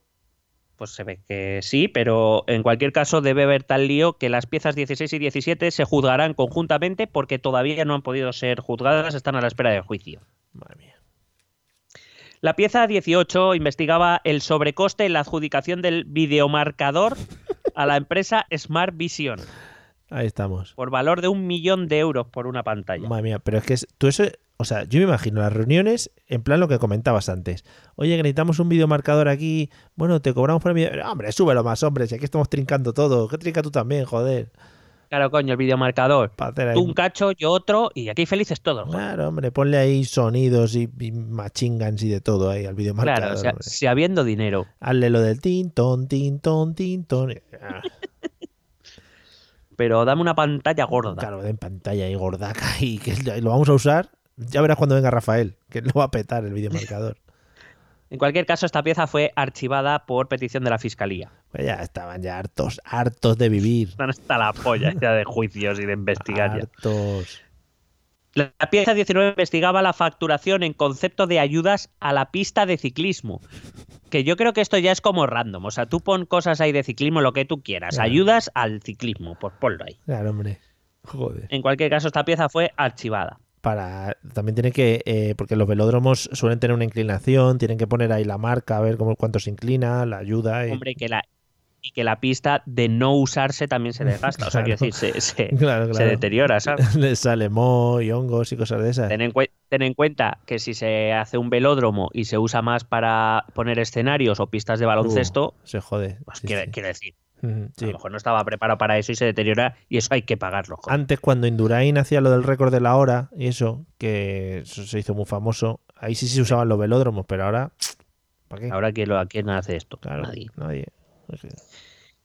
Pues se ve que sí, pero en cualquier caso debe haber tal lío que las piezas 16 y 17 se juzgarán conjuntamente porque todavía no han podido ser juzgadas, están a la espera de juicio. Madre mía. La pieza 18 investigaba el sobrecoste en la adjudicación del videomarcador a la empresa Smart Vision Ahí estamos. por valor de un millón de euros por una pantalla. Madre mía, pero es que es- tú eso, o sea, yo me imagino las reuniones en plan lo que comentabas antes. Oye, que necesitamos un videomarcador aquí. Bueno, te cobramos por el video. Hombre, súbelo más, hombre, si aquí estamos trincando todo. Que trinca tú también, joder. Claro, coño, el videomarcador. Ahí- Tú un cacho, yo otro, y aquí felices todos. joder. Claro, hombre, ponle ahí sonidos y, y machingans y de todo ahí al videomarcador. Claro, o sea, si habiendo dinero. Hazle lo del tintón, tintón, tintón. Pero dame una pantalla gorda. Claro, en pantalla y gordaca y que lo vamos a usar. Ya verás cuando venga Rafael, que lo va a petar el videomarcador. En cualquier caso, esta pieza fue archivada por petición de la fiscalía. Pues ya estaban ya hartos, hartos de vivir. Están hasta la polla ya de juicios y de investigar. Hartos. La pieza 19 investigaba la facturación en concepto de ayudas a la pista de ciclismo. Que yo creo que esto ya es como random. O sea, tú pon cosas ahí de ciclismo, lo que tú quieras. Claro. Ayudas al ciclismo, pues ponlo ahí. Claro, hombre. Joder. En cualquier caso, esta pieza fue archivada. Para, también tiene que, eh, porque los velódromos suelen tener una inclinación, tienen que poner ahí la marca, a ver cómo, cuánto se inclina, la ayuda. Y... Hombre, que la, y que la pista de no usarse también se desgasta. O sea, Claro. quiero decir, se, se- Claro, se claro. deteriora, ¿sabes? Le sale moho y hongos y cosas de esas. Ten en, ten en cuenta que si se hace un velódromo y se usa más para poner escenarios o pistas de baloncesto, Uh, se jode. pues Sí, sí. quiero decir, Ujú, a sí. lo mejor no estaba preparado para eso y se deteriora y eso hay que pagarlo. joder. Antes, cuando Indurain hacía lo del récord de la hora y eso, que eso se hizo muy famoso, ahí sí se usaban los velódromos, pero ahora. ¿Para qué? Ahora, ¿quién, lo, ¿quién hace esto? claro, Nadie. nadie.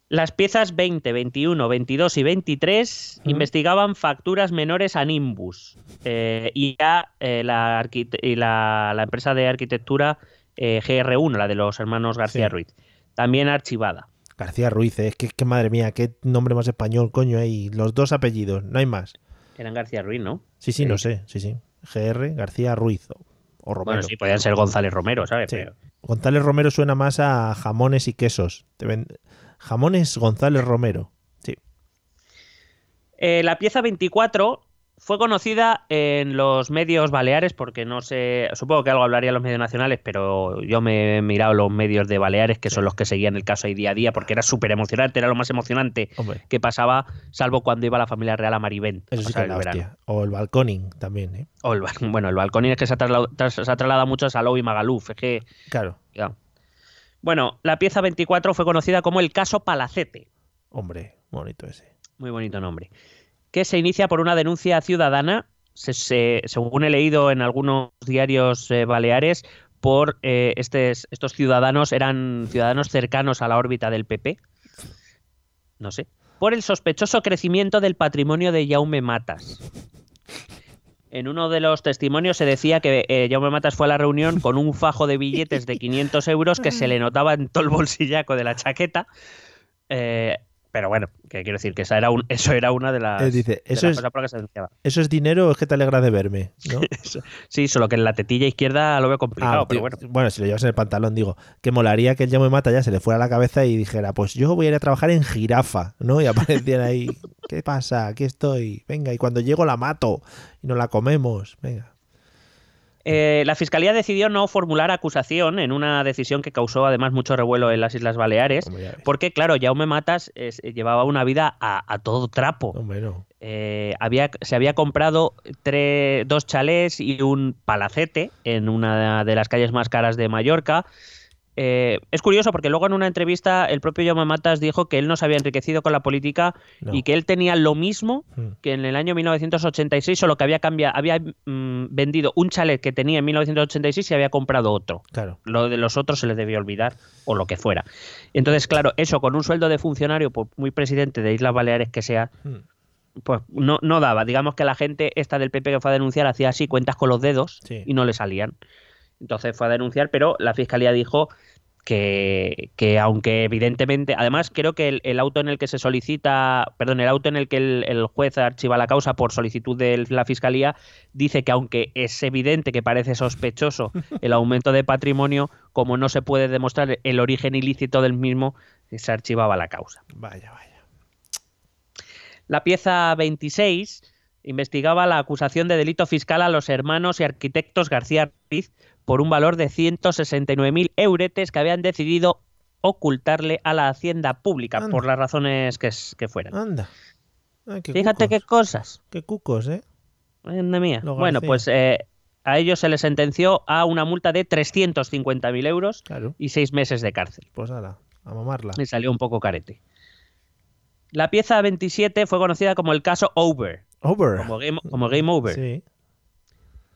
Las piezas 20, 21, 22 y 23 Ujú. investigaban facturas menores a Nimbus eh, y a eh, la, arquite- y la, la empresa de arquitectura eh, GR1, la de los hermanos García Sí. Ruiz, también archivada. García Ruiz, eh, es que, que madre mía, qué nombre más español, coño, hay los dos apellidos, no hay más. Eran García Ruiz, ¿no? Sí, sí, no sé, sí, sí. GR, García Ruiz o, o Romero. Bueno, sí, podían ser González Romero, ¿sabes? Sí. Pero- González Romero suena más a jamones y quesos. Jamones González Romero. Sí. Eh, la pieza 24 fue conocida en los medios baleares porque no sé, supongo que algo hablaría los medios nacionales, pero yo me he mirado los medios de Baleares, que son los que seguían el caso ahí día a día, porque era súper emocionante, era lo más emocionante Hombre, que pasaba, salvo cuando iba la familia real a Marivent. eso sí que el verano. O el balconing también, ¿eh? O el, bueno, el balconín es que se ha se ha trasladado mucho a Salou y Magaluf. Es que, Claro. ya. Bueno, la pieza 24 fue conocida como el caso Palacete. Hombre, bonito ese. Muy bonito nombre. Que se inicia por una denuncia ciudadana, se- se- según he leído en algunos diarios eh, baleares, por eh, estes- estos ciudadanos, eran ciudadanos cercanos a la órbita del PP. No sé. Por el sospechoso crecimiento del patrimonio de Jaume Matas. En uno de los testimonios se decía que eh, Jaume Matas fue a la reunión con un fajo de billetes de 500 euros que se le notaba en todo el bolsillaco de la chaqueta. Eh, pero bueno, que quiero decir que esa era un, eso era una de las, Él dice, de eso las es- cosas por las que se denunciaba. ¿Eso es dinero o es que te alegra de verme? ¿no? Sí, solo que en la tetilla izquierda lo veo complicado, Ah, pero tío, bueno. si lo llevas en el pantalón, digo, que molaría que el llamo mata ya se le fuera a la cabeza y dijera, pues yo voy a ir a trabajar en jirafa, ¿no? Y aparecían ahí, ¿qué pasa? Aquí estoy, venga, y cuando llego la mato y nos la comemos, venga. Eh, la fiscalía decidió no formular acusación en una decisión que causó además mucho revuelo en las Islas Baleares, porque claro, Jaume Matas es- llevaba una vida a, a todo trapo. Hombre, no. Eh, había, se había comprado tre- dos chalés y un palacete en una de las calles más caras de Mallorca. Eh, es curioso porque luego en una entrevista el propio Jaume Matas dijo que él no se había enriquecido con la política No. y que él tenía lo mismo Mm. que en el año 1986, solo que había cambiado, había mm, vendido un chalet que tenía en 1986 y había comprado otro. Claro. Lo de los otros se les debió olvidar o lo que fuera. Entonces, claro, eso con un sueldo de funcionario, por muy presidente de Islas Baleares que sea, Mm. pues no, no daba. Digamos que la gente esta del PP que fue a denunciar hacía así cuentas con los dedos Sí. y no le salían. Entonces fue a denunciar, pero la fiscalía dijo que, que aunque evidentemente, además creo que el, el auto en el que se solicita, perdón, el auto en el que el, el juez archiva la causa por solicitud de la fiscalía, dice que aunque es evidente que parece sospechoso el aumento de patrimonio, como no se puede demostrar el origen ilícito del mismo, se archivaba la causa. Vaya, vaya. La pieza 26 investigaba la acusación de delito fiscal a los hermanos y arquitectos García Ruiz por un valor de 169.000 euretes que habían decidido ocultarle a la hacienda pública Anda. por las razones que, fueran. Anda. Ay, qué Fíjate qué cosas. Qué cucos, ¿eh? Anda mía. Bueno, pues eh, a ellos se les sentenció a una multa de 350.000 euros Claro. y seis meses de cárcel. Pues ala, a mamarla. Me salió un poco carete. La pieza 27 fue conocida como el caso Over, Over. como Game, como game Over. Sí.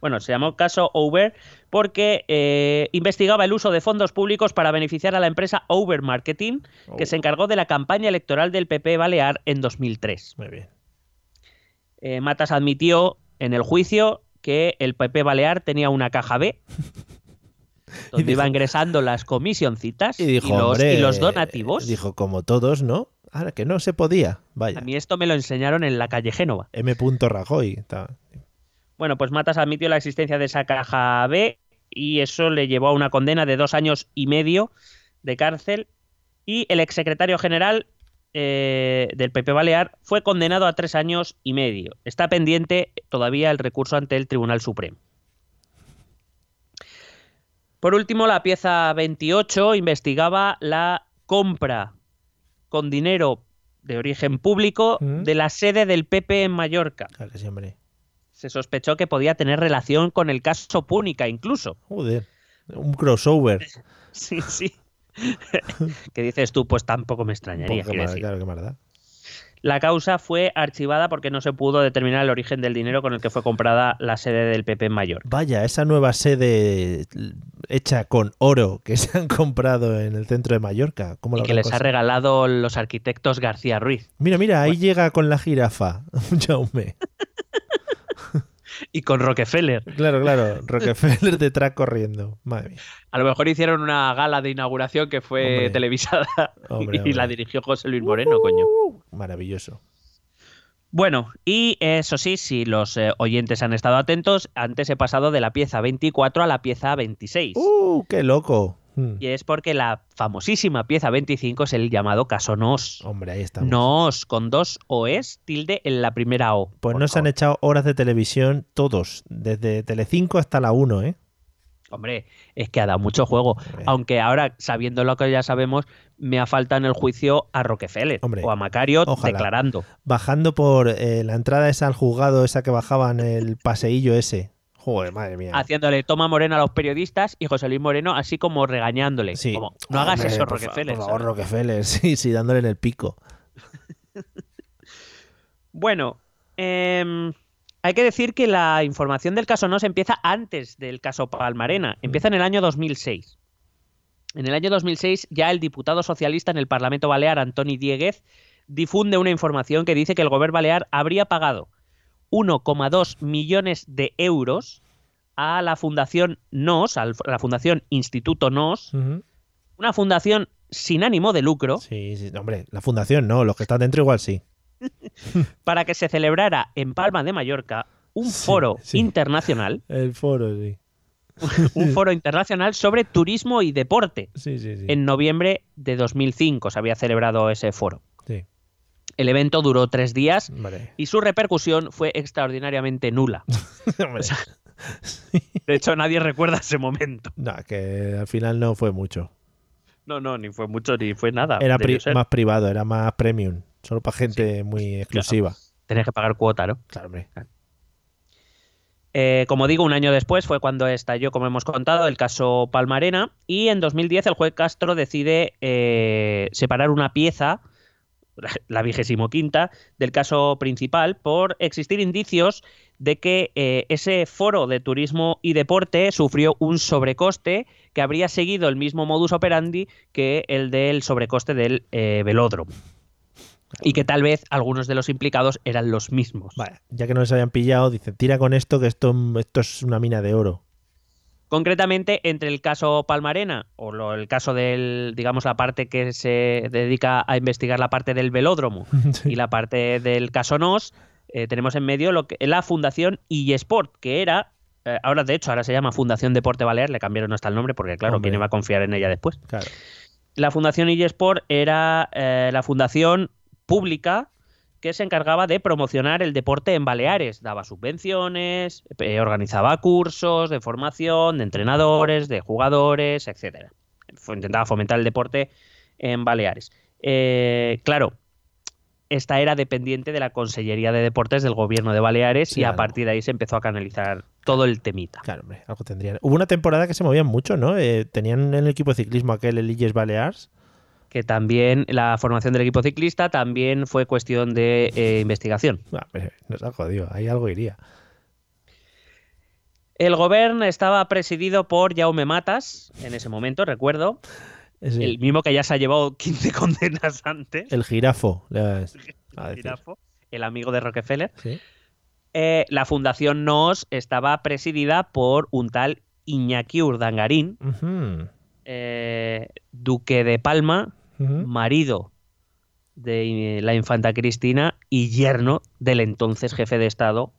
Bueno, se llamó caso Over porque eh, investigaba el uso de fondos públicos para beneficiar a la empresa Over Marketing, que Oh. se encargó de la campaña electoral del PP Balear en 2003. Muy bien. Eh, Matas admitió en el juicio que el PP Balear tenía una caja B donde dijo- iba ingresando las comisioncitas Y dijo, los, hombre. y los donativos. Dijo, como todos, ¿no? Ahora que no se podía. Vaya. A mí esto me lo enseñaron en la calle Génova. M. Rajoy. Bueno, pues Matas admitió la existencia de esa caja B y eso le llevó a una condena de dos años y medio de cárcel y el exsecretario general eh, del PP Balear fue condenado a tres años y medio. Está pendiente todavía el recurso ante el Tribunal Supremo. Por último, la pieza 28 investigaba la compra con dinero de origen público Mm. de la sede del PP en Mallorca Claro que sí, hombre. Se sospechó que podía tener relación con el caso Púnica incluso. Joder. Un crossover. Sí, sí. que dices tú, pues tampoco me extrañaría. Poco decir. claro que más da. La causa fue archivada porque no se pudo determinar el origen del dinero con el que fue comprada la sede del PP en Mallorca. Vaya, esa nueva sede hecha con oro que se han comprado en el centro de Mallorca. ¿Cómo Y que les ha regalado los arquitectos García Ruiz. Mira, mira, ahí llega con la jirafa. Jaume. Y con Rockefeller. Claro, claro. Rockefeller detrás corriendo. Madre mía. A lo mejor hicieron una gala de inauguración que fue Hombre. televisada Hombre, y hombre. la dirigió José Luis Moreno, coño. Maravilloso. Bueno, y eso sí, si los eh, oyentes han estado atentos, antes he pasado de la pieza 24 a la pieza 26. ¡Uh! ¡Qué loco! Mm. Y es porque la famosísima pieza 25 es el llamado caso Nos. Hombre, ahí estamos. Nos, con dos OEs, tilde en la primera O. Pues nos han favor. echado horas de televisión todos, desde Telecinco hasta la 1, ¿eh? Hombre, es que ha dado mucho juego. Hombre. Aunque ahora, sabiendo lo que ya sabemos, me ha faltado en el juicio a Rockefeller Hombre, o a Macario ojalá. declarando. Bajando por eh, la entrada esa al juzgado, esa que bajaban el paseillo ese. Joder, madre mía. Haciéndole toma morena a los periodistas y José Luis Moreno así como regañándole. Sí. Como, no hagas eso, por Rockefeller. Por favor, ¿sabes? Rockefeller, sí, sí, dándole en el pico. Bueno, em, hay que decir que la información del caso Nos empieza antes del caso Palmarena. Empieza en el año 2006. En el año 2006 ya el diputado socialista en el Parlamento Balear, Antoni Dieguez, difunde una información que dice que el gobierno balear habría pagado 1,2 millones de euros a la Fundación NOS, a la Fundación Instituto NOS, una fundación sin ánimo de lucro, Sí, sí, hombre, la fundación no, los que están dentro igual sí. para que se celebrara en Palma de Mallorca un Sí, foro sí. internacional, El foro, sí. un foro internacional sobre turismo y deporte. Sí, sí, sí. En noviembre de 2005 se había celebrado ese foro. El evento duró tres días y su repercusión fue extraordinariamente nula. De hecho, nadie recuerda ese momento. no, que al final no fue mucho. No, no, ni fue mucho ni fue nada. Era Debió pri- ser. más privado, era más premium. Solo para gente muy exclusiva. Tenés que pagar cuota, ¿no? Claro, hombre. Eh, como digo, un año después fue cuando estalló, como hemos contado, el caso Palmarena y en 2010 el juez Castro decide eh, separar una pieza, la vigésimo quinta, del caso principal por existir indicios de que eh, ese foro de turismo y deporte sufrió un sobrecoste que habría seguido el mismo modus operandi que el del sobrecoste del velódromo y que tal vez algunos de los implicados eran los mismos. Ya que no les habían pillado, dice, tira con esto que esto, esto es una mina de oro. Concretamente, entre el caso Palmarena o lo, el caso del, digamos, la parte que se dedica a investigar la parte del velódromo y la parte del caso NOS, eh, tenemos en medio lo que, la Fundación eSport, que era, eh, ahora de hecho, ahora se llama Fundación Deporte Balear, le cambiaron hasta el nombre porque, claro, ¿quién iba a confiar en ella después? Claro. La Fundación eSport era eh, la fundación pública que se encargaba de promocionar el deporte en Baleares. Daba subvenciones, eh, organizaba cursos de formación, de entrenadores, de jugadores, etc. Intentaba fomentar el deporte en Baleares. Eh, claro, esta era dependiente de la Consellería de Deportes del Gobierno de Baleares y a partir de ahí se empezó a canalizar todo el temita. Claro, hombre, algo tendrían. Hubo una temporada que se movían mucho, ¿no? Eh, tenían en el equipo de ciclismo aquel el Illes Balears que también la formación del equipo ciclista también fue cuestión de eh, investigación. Nos ha jodido, ahí algo iría. El gobierno estaba presidido por Jaume Matas, en ese momento, recuerdo. El mismo que ya se ha llevado 15 condenas antes. El jirafo. el, jirafo el amigo de Rockefeller. Eh, la fundación NOS estaba presidida por un tal Iñaki Urdangarín, eh, duque de Palma, marido de la infanta Cristina y yerno del entonces jefe de Estado,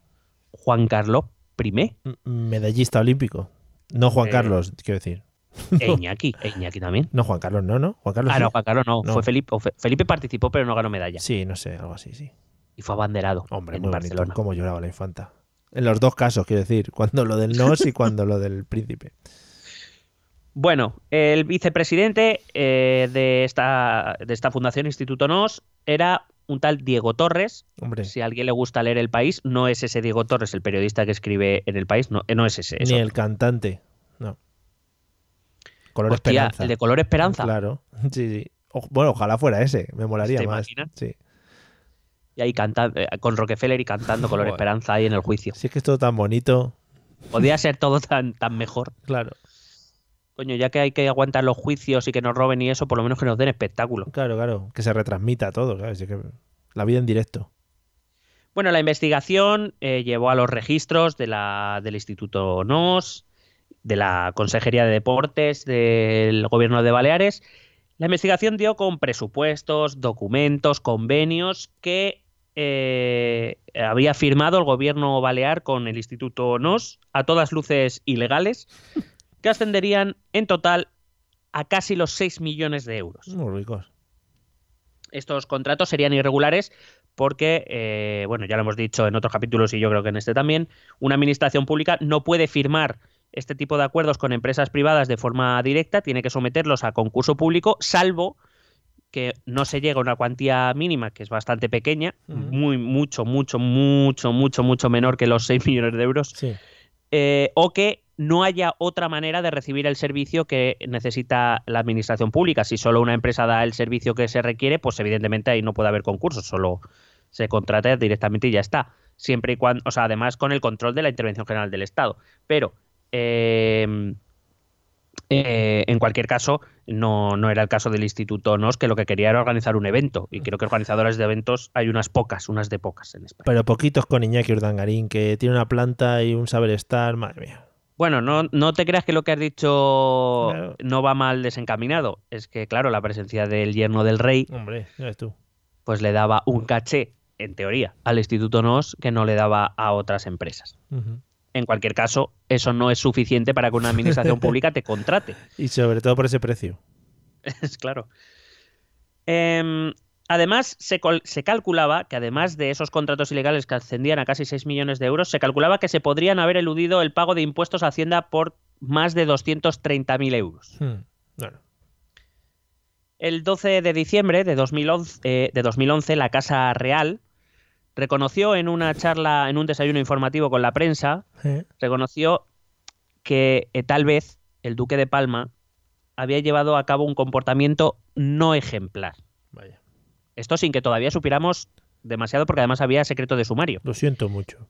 Juan Carlos I. Medallista olímpico. No Juan eh, Carlos, quiero decir. E Iñaki, e Iñaki también. No, Juan Carlos no, ¿no? Juan Carlos ah, no, Juan Carlos no. Fue Felipe, Felipe participó, pero no ganó medalla. Sí, no sé, algo así, sí. Y fue abanderado. Hombre, en Barcelona. cómo lloraba la infanta. En los dos casos, quiero decir, cuando lo del NOS y cuando lo del príncipe. Bueno, el vicepresidente eh, de, esta, de esta fundación, Instituto NOS, era un tal Diego Torres. Hombre. Si a alguien le gusta leer El País, no es ese Diego Torres, el periodista que escribe en El País, no, eh, no es ese. Ni el cantante, no. Color Esperanza. El de Color Esperanza. Claro, sí, sí. bueno, ojalá fuera ese, me molaría más. Sí. Y ahí cantando, eh, con Rockefeller y cantando Color Esperanza ahí en el juicio. Sí, es que es todo tan bonito. Podría ser todo tan, tan mejor. Claro coño, ya que hay que aguantar los juicios y que nos roben y eso, por lo menos que nos den espectáculo. Claro, claro, que se retransmita todo, ¿sabes? Que la vida en directo. Bueno, la investigación eh, llevó a los registros de la, del Instituto NOS, de la Consejería de Deportes del Gobierno de Baleares. La investigación dio con presupuestos, documentos, convenios que eh, había firmado el gobierno balear con el Instituto NOS, a todas luces ilegales, que ascenderían en total a casi los 6 millones de euros. Muy ricos. Estos contratos serían irregulares porque, eh, bueno, ya lo hemos dicho en otros capítulos y yo creo que en este también, una administración pública no puede firmar este tipo de acuerdos con empresas privadas de forma directa, tiene que someterlos a concurso público, salvo que no se llegue a una cuantía mínima, que es bastante pequeña, muy, mucho, mucho, mucho, mucho, mucho menor que los 6 millones de euros, eh, o que no haya otra manera de recibir el servicio que necesita la administración pública. Si solo una empresa da el servicio que se requiere, pues evidentemente ahí no puede haber concursos, solo se contrata directamente y ya está. Siempre y cuando, o sea, además con el control de la intervención general del Estado. Pero em, eh, en cualquier caso, no, no, era el caso del Instituto NOS, que lo que quería era organizar un evento. Y creo que organizadores de eventos hay unas pocas, unas de pocas en España. Pero poquitos con Iñaki Urdangarín, que tiene una planta y un saber estar, madre mía. Bueno, no, no te creas que lo que has dicho no va mal desencaminado. Es que, claro, la presencia del yerno del rey. Hombre, ya ves tú. Pues le daba un caché, en teoría, al Instituto NOS que no le daba a otras empresas. En cualquier caso, eso no es suficiente para que una administración pública te contrate. Y sobre todo por ese precio. es claro. Eh, Además, se, calculaba que además de esos contratos ilegales que ascendían a casi 6 millones de euros, se calculaba que se podrían haber eludido el pago de impuestos a Hacienda por más de 230.000 euros. Hmm, el 12 de diciembre de 2011, eh, de 2011, la Casa Real reconoció en una charla, en un desayuno informativo con la prensa, ¿Eh? reconoció que eh, tal vez el duque de Palma había llevado a cabo un comportamiento no ejemplar. Vaya. Esto sin que todavía supiéramos demasiado porque además había secreto de sumario. Lo siento mucho.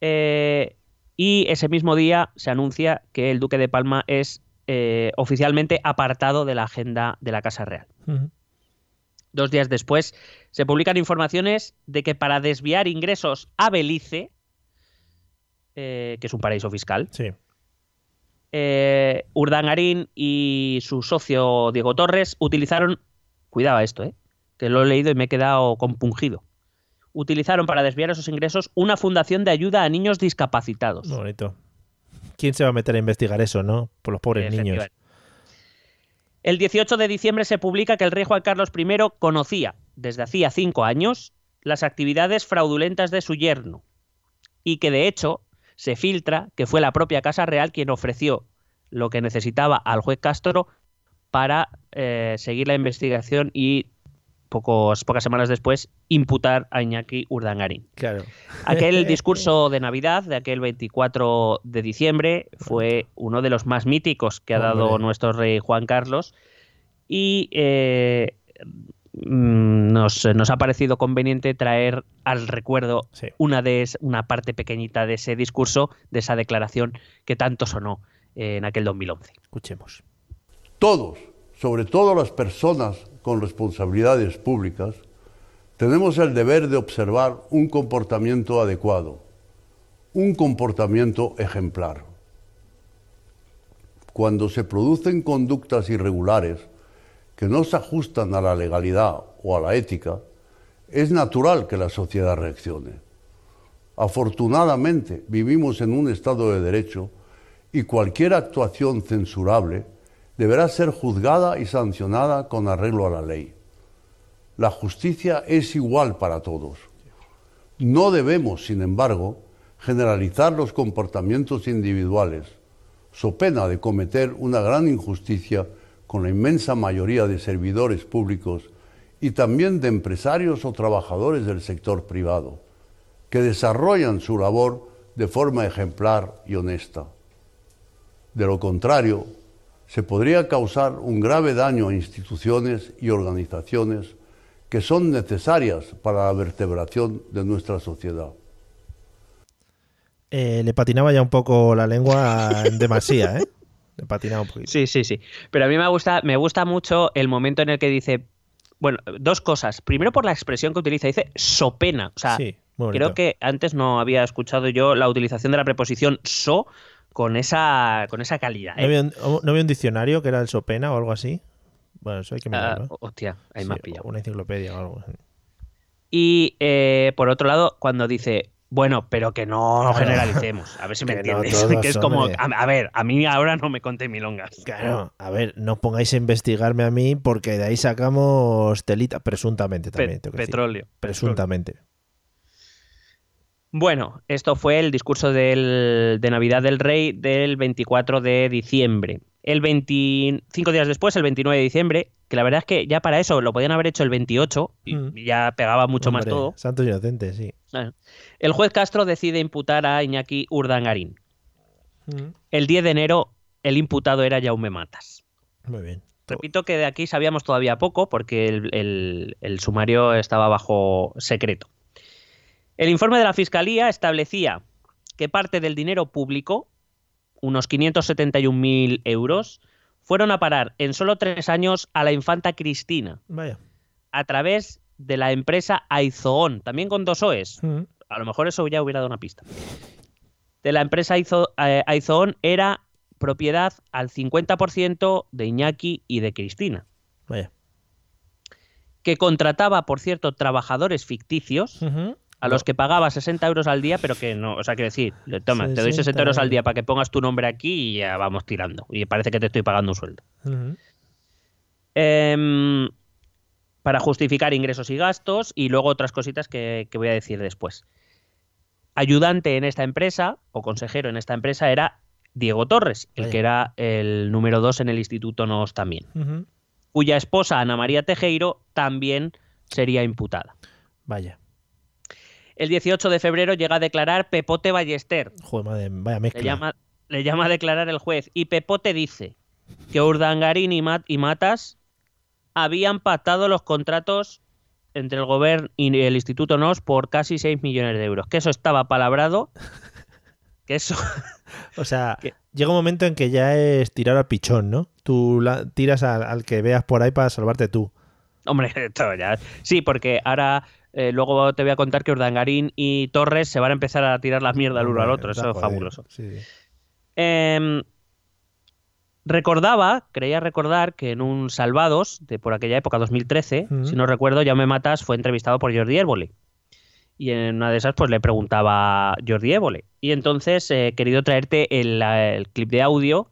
Eh, y ese mismo día se anuncia que el duque de Palma es eh, oficialmente apartado de la agenda de la Casa Real. Dos días después se publican informaciones de que para desviar ingresos a Belice, eh, que es un paraíso fiscal, Sí. Urdangarín y su socio Diego Torres utilizaron, cuidado a esto, eh, que lo he leído y me he quedado compungido, utilizaron para desviar esos ingresos una fundación de ayuda a niños discapacitados. Bonito. ¿Quién se va a meter a investigar eso, no? Por los pobres niños. El 18 de diciembre se publica que el rey Juan Carlos I conocía, desde hacía cinco años, las actividades fraudulentas de su yerno y que de hecho se filtra que fue la propia Casa Real quien ofreció lo que necesitaba al juez Castro para eh, seguir la investigación y pocos, pocas semanas después imputar a Iñaki Urdangarín. Claro. Aquel discurso de Navidad de aquel 24 de diciembre fue uno de los más míticos que ha dado Hombre. nuestro rey Juan Carlos y eh, mm, nos, nos ha parecido conveniente traer al recuerdo Sí. una, de, es- una parte pequeñita de ese discurso, de esa declaración que tanto sonó eh, en aquel 2011. Escuchemos. Todos, sobre todo las personas con responsabilidades públicas, tenemos el deber de observar un comportamiento adecuado, un comportamiento ejemplar. Cuando se producen conductas irregulares que no se ajustan a la legalidad o a la ética, es natural que la sociedad reaccione. Afortunadamente vivimos en un Estado de Derecho y cualquier actuación censurable deberá ser juzgada y sancionada con arreglo a la ley. La justicia es igual para todos. No debemos, sin embargo, generalizar los comportamientos individuales, so pena de cometer una gran injusticia con la inmensa mayoría de servidores públicos y también de empresarios o trabajadores del sector privado, que desarrollan su labor de forma ejemplar y honesta. De lo contrario, se podría causar un grave daño a instituciones y organizaciones que son necesarias para la vertebración de nuestra sociedad. Eh, le patinaba ya un poco la lengua en demasía, ¿eh? Le patinaba un poquito. Sí, sí, sí. Pero a mí me gusta, me gusta mucho el momento en el que dice, bueno, dos cosas. Primero por la expresión que utiliza, dice sopena. O sea, Sí, creo que antes no había escuchado yo la utilización de la preposición so con esa, con esa calidad. ¿No ¿eh? había, un, ¿No había un diccionario que era el Sopena o algo así? Bueno, eso hay que Ah, mirarlo. hostia, ahí Sí, has pillado. Una enciclopedia o algo. Y eh, por otro lado, cuando dice, bueno, pero que no generalicemos, a ver si me Que entiendes. que es como, a, a ver, a mí ahora no me conté milongas. Claro, a ver, no os pongáis a investigarme a mí porque de ahí sacamos telita, presuntamente Pe- también. tengo que decir. petróleo. Bueno, esto fue el discurso del- de Navidad del Rey del 24 de diciembre. El 25 días después, el 29 de diciembre, que la verdad es que ya para eso lo podían haber hecho el 28 y Mm. ya pegaba mucho más todo. Santos inocentes, sí. Ah. El juez Castro decide imputar a Iñaki Urdangarín. Mm. El 10 de enero, el imputado era Jaume Matas. Muy bien. Repito que de aquí sabíamos todavía poco porque el, el- el sumario estaba bajo secreto. El informe de la Fiscalía establecía que parte del dinero público, unos 571.000 euros, fueron a parar en solo tres años a la infanta Cristina Vaya. a través de la empresa Aizoón, también con dos OEs. Mm. A lo mejor eso ya hubiera dado una pista. De la empresa Aizo- eh, Aizoón era propiedad al 50% de Iñaki y de Cristina, Vaya. que contrataba, por cierto, trabajadores ficticios Ujú. A los que pagaba 60 euros al día, pero que no, o sea, quiero decir, toma, te doy 60 60 euros al día para que pongas tu nombre aquí y ya vamos tirando. Y parece que te estoy pagando un sueldo. Em, para justificar ingresos y gastos y luego otras cositas que, que voy a decir después. Ayudante en esta empresa, o consejero en esta empresa, era Diego Torres, el Vaya. que era el número dos en el Instituto NOS también, cuya esposa Ana María Tejeiro también sería imputada. Vaya. El 18 de febrero llega a declarar Pepote Ballester. Joder, madre, vaya mezcla. Le llama, le llama a declarar el juez. Y Pepote dice que Urdangarín y, Mat- y Matas habían pactado los contratos entre el gobierno y el Instituto NOS por casi 6 millones de euros. Que eso estaba palabrado. Que eso. O sea, llega un momento en que ya es tirar al pichón, ¿no? Tú la- tiras al, al que veas por ahí para salvarte tú. Hombre, esto ya. Sí, porque ahora. Eh, luego te voy a contar que Urdangarín y Torres se van a empezar a tirar la mierda el uno al otro. Eso es fabuloso. Sí. Em, recordaba, creía recordar que en un Salvados de por aquella época, 2013, Ujú. si no recuerdo, Ya me matas fue entrevistado por Jordi Évole. Y en una de esas, pues le preguntaba Jordi Évole. Y entonces eh, he querido traerte el, el clip de audio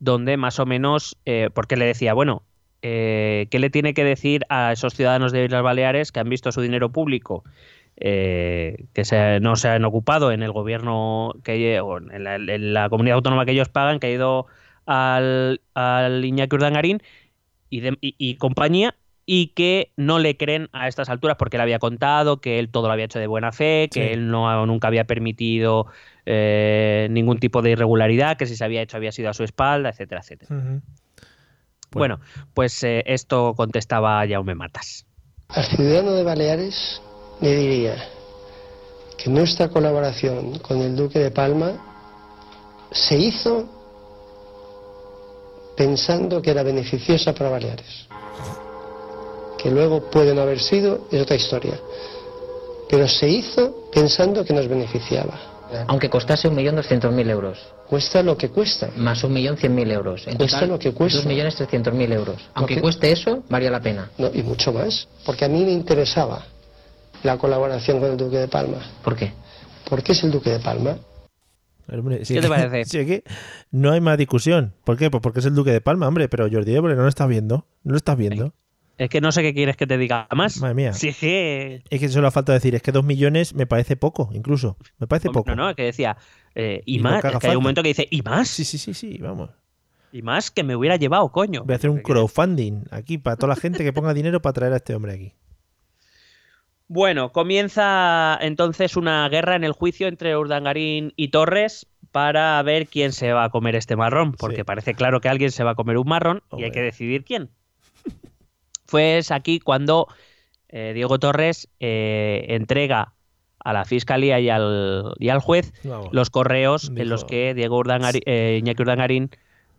donde más o menos, eh, porque le decía, bueno, eh, ¿qué le tiene que decir a esos ciudadanos de Islas Baleares que han visto su dinero público eh, que se- no se han ocupado en el gobierno que en la, en la comunidad autónoma que ellos pagan, que ha ido al, al Iñaki Urdangarín y, de- y- y compañía y que no le creen a estas alturas porque él había contado que él todo lo había hecho de buena fe, que Sí. él no nunca había permitido eh, ningún tipo de irregularidad, que si se había hecho había sido a su espalda, etcétera, etcétera. Bueno, pues eh, esto contestaba Jaume Matas. Al ciudadano de Baleares le diría que nuestra colaboración con el Duque de Palma se hizo pensando que era beneficiosa para Baleares. Que luego puede no haber sido, es otra historia. Pero se hizo pensando que nos beneficiaba. Aunque costase 1.200.000 euros, Cuesta lo que cuesta. más 1.100.000 euros. En Cuesta total, lo que cuesta. 2.300.000 euros. Aunque que- cueste eso, valía la pena. No, y mucho más. Porque a mí me interesaba la colaboración con el Duque de Palma. ¿Por qué? ¿Por qué es el Duque de Palma? Pero, hombre, sí ¿Qué te parece? sí que no hay más discusión. ¿Por qué? Pues porque es el Duque de Palma, hombre. Pero Jordi Évole no lo estás viendo. No lo estás viendo. Es que no sé qué quieres que te diga más. Madre mía. Si es que Es que solo ha falta decir, es que dos millones me parece poco, incluso. Me parece poco. No, no, que decía, eh, y, más, es que hay un momento que dice, y más, Sí, sí, sí, sí, vamos. y más que me hubiera llevado, coño. Voy a hacer un crowdfunding aquí para toda la gente que ponga dinero para traer a este hombre aquí. Bueno, comienza entonces una guerra en el juicio entre Urdangarín y Torres para ver quién se va a comer este marrón, porque Sí. parece claro que alguien se va a comer un marrón y hay que decidir quién. Pues aquí cuando eh, Diego Torres eh, entrega a la fiscalía y al, y al juez Vamos. los correos en los que Diego Urdangarín, eh, Iñaki Urdangarín,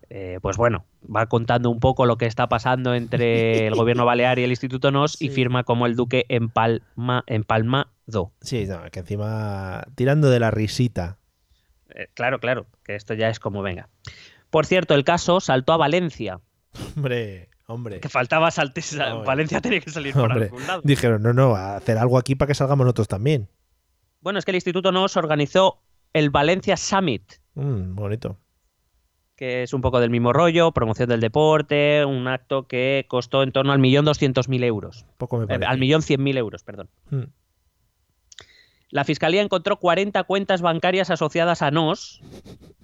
eh, pues bueno, va contando un poco lo que está pasando entre el gobierno balear y el Instituto NOS y firma como el duque empalma, empalmado. Sí, no, que encima tirando de la risita. Claro, claro, que esto ya es como venga. Por cierto, el caso saltó a Valencia, Hombre, hombre. que faltaba salte, Hombre. Valencia tenía que salir por Hombre, algún lado. dijeron, no, no, a hacer algo aquí para que salgamos nosotros también. Bueno, es que el Instituto NOS organizó el Valencia Summit, Mm, bonito. que es un poco del mismo rollo, promoción del deporte, un acto que costó en torno al millón doscientos mil euros. Poco me Eh, parece. al millón cien mil euros, perdón. Mm. La fiscalía encontró 40 cuentas bancarias asociadas a NOS,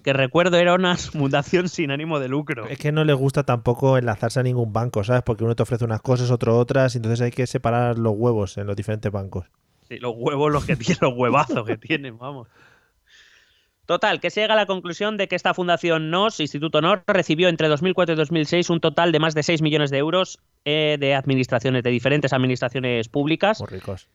que recuerdo era una fundación sin ánimo de lucro. Es que no les gusta tampoco enlazarse a ningún banco, ¿sabes? Porque uno te ofrece unas cosas, otro otras, y entonces hay que separar los huevos en los diferentes bancos. Sí, los huevos los que tienen, los huevazos que tienen, vamos. Total, que se llega a la conclusión de que esta fundación NOS, Instituto NOS, recibió entre 2004 y 2006 un total de más de 6 millones de euros eh, de administraciones, de diferentes administraciones públicas. Muy ricos.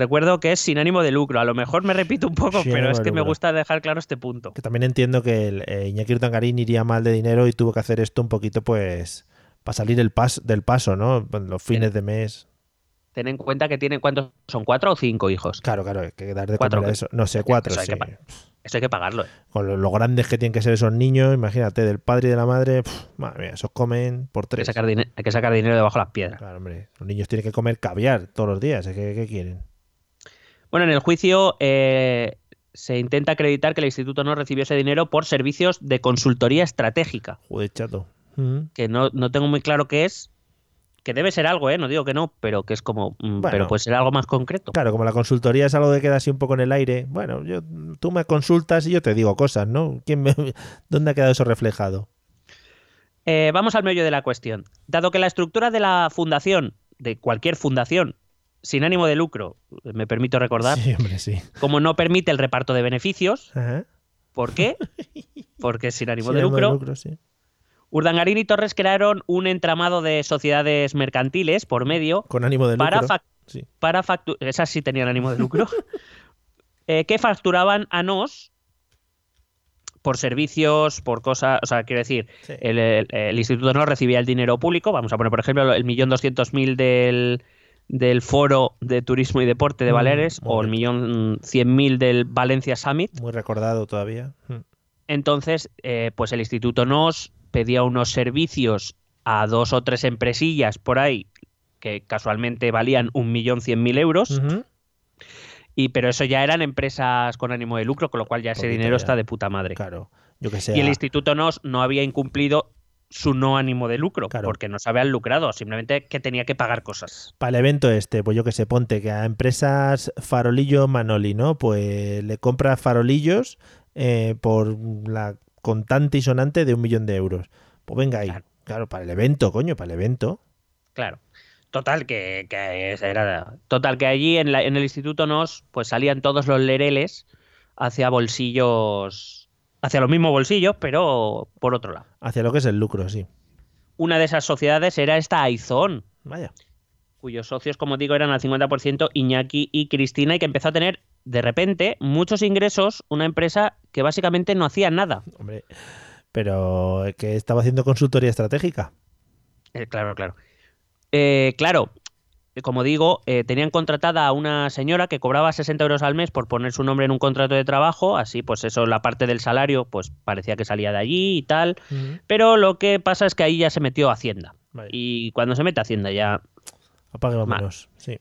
Recuerdo que es sin ánimo de lucro. A lo mejor me repito un poco, pero es que me gusta dejar claro este punto. Que también entiendo que el, eh, Iñaki Urdangarín iría mal de dinero y tuvo que hacer esto un poquito, pues, para salir el pas, del paso, ¿no? Los fines de mes. Ten en cuenta que tienen, ¿cuántos son? ¿Cuatro o cinco hijos? Claro, claro, hay que dar de Cuatro, comer a que- eso. No sé, cuatro, eso hay sí. que pa- Eso hay que pagarlo. ¿eh? Con lo, lo grandes que tienen que ser esos niños, imagínate, del padre y de la madre, pf, madre mía, esos comen por Hay que, tres. sacar hay que sacar dinero debajo de las piedras. Claro, hombre, los niños tienen que comer caviar todos los días, ¿eh? ¿qué, qué quieren? Bueno, en el juicio eh, se intenta acreditar que el instituto no recibió ese dinero por servicios de consultoría estratégica, Joder, chato. Mm. que no, no tengo muy claro qué es, que debe ser algo, ¿eh? no digo que no, pero que es como, mm, Bueno. pero puede ser algo más concreto. Claro, como la consultoría es algo que queda así un poco en el aire, bueno, yo, tú me consultas y yo te digo cosas, ¿no? ¿Quién me- ¿Dónde ha quedado eso reflejado? Eh, vamos al meollo de la cuestión. Dado que la estructura de la fundación, de cualquier fundación, sin ánimo de lucro, me permito recordar, Sí, hombre, sí. como no permite el reparto de beneficios. Ajá. ¿Por qué? Porque es sin ánimo Sí, de ánimo lucro. sí. Urdangarín y Torres crearon un entramado de sociedades mercantiles por medio Con ánimo de para, lucro. Sí. para esas sí tenían ánimo de lucro, eh, que facturaban a nos por servicios, por cosas, o sea, quiero decir, Sí. el, el- el instituto no recibía el dinero público, vamos a poner por ejemplo el millón doscientos mil del, del foro de turismo y deporte de Mm, Baleares o el millón cien mil del Valencia Summit, Muy recordado todavía. Mm. entonces eh, pues el instituto nos pedía unos servicios a dos o tres empresillas por ahí que casualmente valían un millón cien mil euros. Y, pero eso ya eran empresas con ánimo de lucro, con lo cual ya ese dinero ya. está de puta madre. Claro. Yo que y el a- instituto NOS no había incumplido su no ánimo de lucro, Claro. porque no se habían lucrado, simplemente que tenía que pagar cosas. Para el evento este, pues yo que sé, ponte que a empresas Farolillo Manoli, ¿no? Pues le compra farolillos eh, por la contante y sonante de un millón de euros. Pues venga ahí. Claro. Claro, para el evento, coño, para el evento. Claro. Total, que, que era. Total, que allí en, la- en el instituto NOS, pues salían todos los lereles hacia bolsillos. Hacia los mismos bolsillos, pero por otro lado. Hacia lo que es el lucro, sí. Una de esas sociedades era esta Aizón, Vaya. cuyos socios, como digo, eran al 50% Iñaki y Cristina, y que empezó a tener, de repente, muchos ingresos, una empresa que básicamente no hacía nada. Hombre. Pero es que estaba haciendo consultoría estratégica. Eh, claro, claro. Eh, claro, eh, como digo, eh, tenían contratada a una señora que cobraba 60 euros al mes por poner su nombre en un contrato de trabajo, así pues eso, la parte del salario, pues parecía que salía de allí y tal, pero lo que pasa es que ahí ya se metió Hacienda. Y cuando se mete Hacienda ya Apague vámonos. Sí.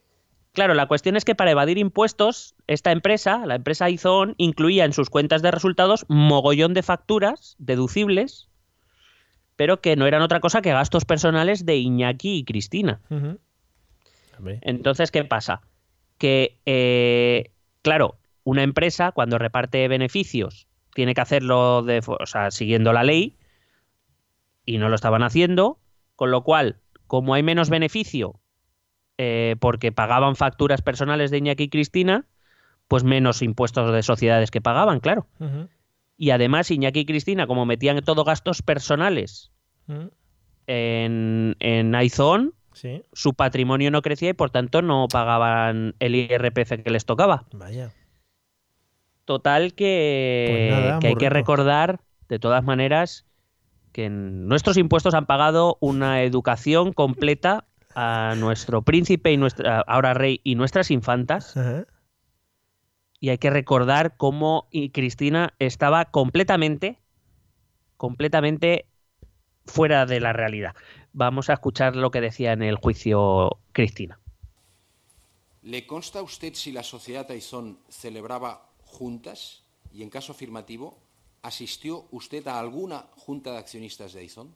Claro, la cuestión es que para evadir impuestos, esta empresa, la empresa Izon, incluía en sus cuentas de resultados mogollón de facturas deducibles, pero que no eran otra cosa que gastos personales de Iñaki y Cristina. Hombre. Entonces, ¿qué pasa? Que, eh, claro, una empresa cuando reparte beneficios tiene que hacerlo de, fo- o sea, siguiendo la ley y no lo estaban haciendo, con lo cual, como hay menos beneficio eh, porque pagaban facturas personales de Iñaki y Cristina, pues menos impuestos de sociedades que pagaban, claro. Y además Iñaki y Cristina, como metían todo gastos personales en, en Aizón, Sí. su patrimonio no crecía y por tanto no pagaban el IRPF que les tocaba. Vaya. Total que, Pues nada, que hay que recordar, de todas maneras, que en- nuestros impuestos han pagado una educación completa a nuestro príncipe y nuestra ahora rey y nuestras infantas Ajá. y hay que recordar cómo Cristina estaba completamente completamente fuera de la realidad. Vamos a escuchar lo que decía en el juicio Cristina. ¿Le consta a usted si la sociedad Aizón celebraba juntas? Y en caso afirmativo, ¿asistió usted a alguna junta de accionistas de Aizón?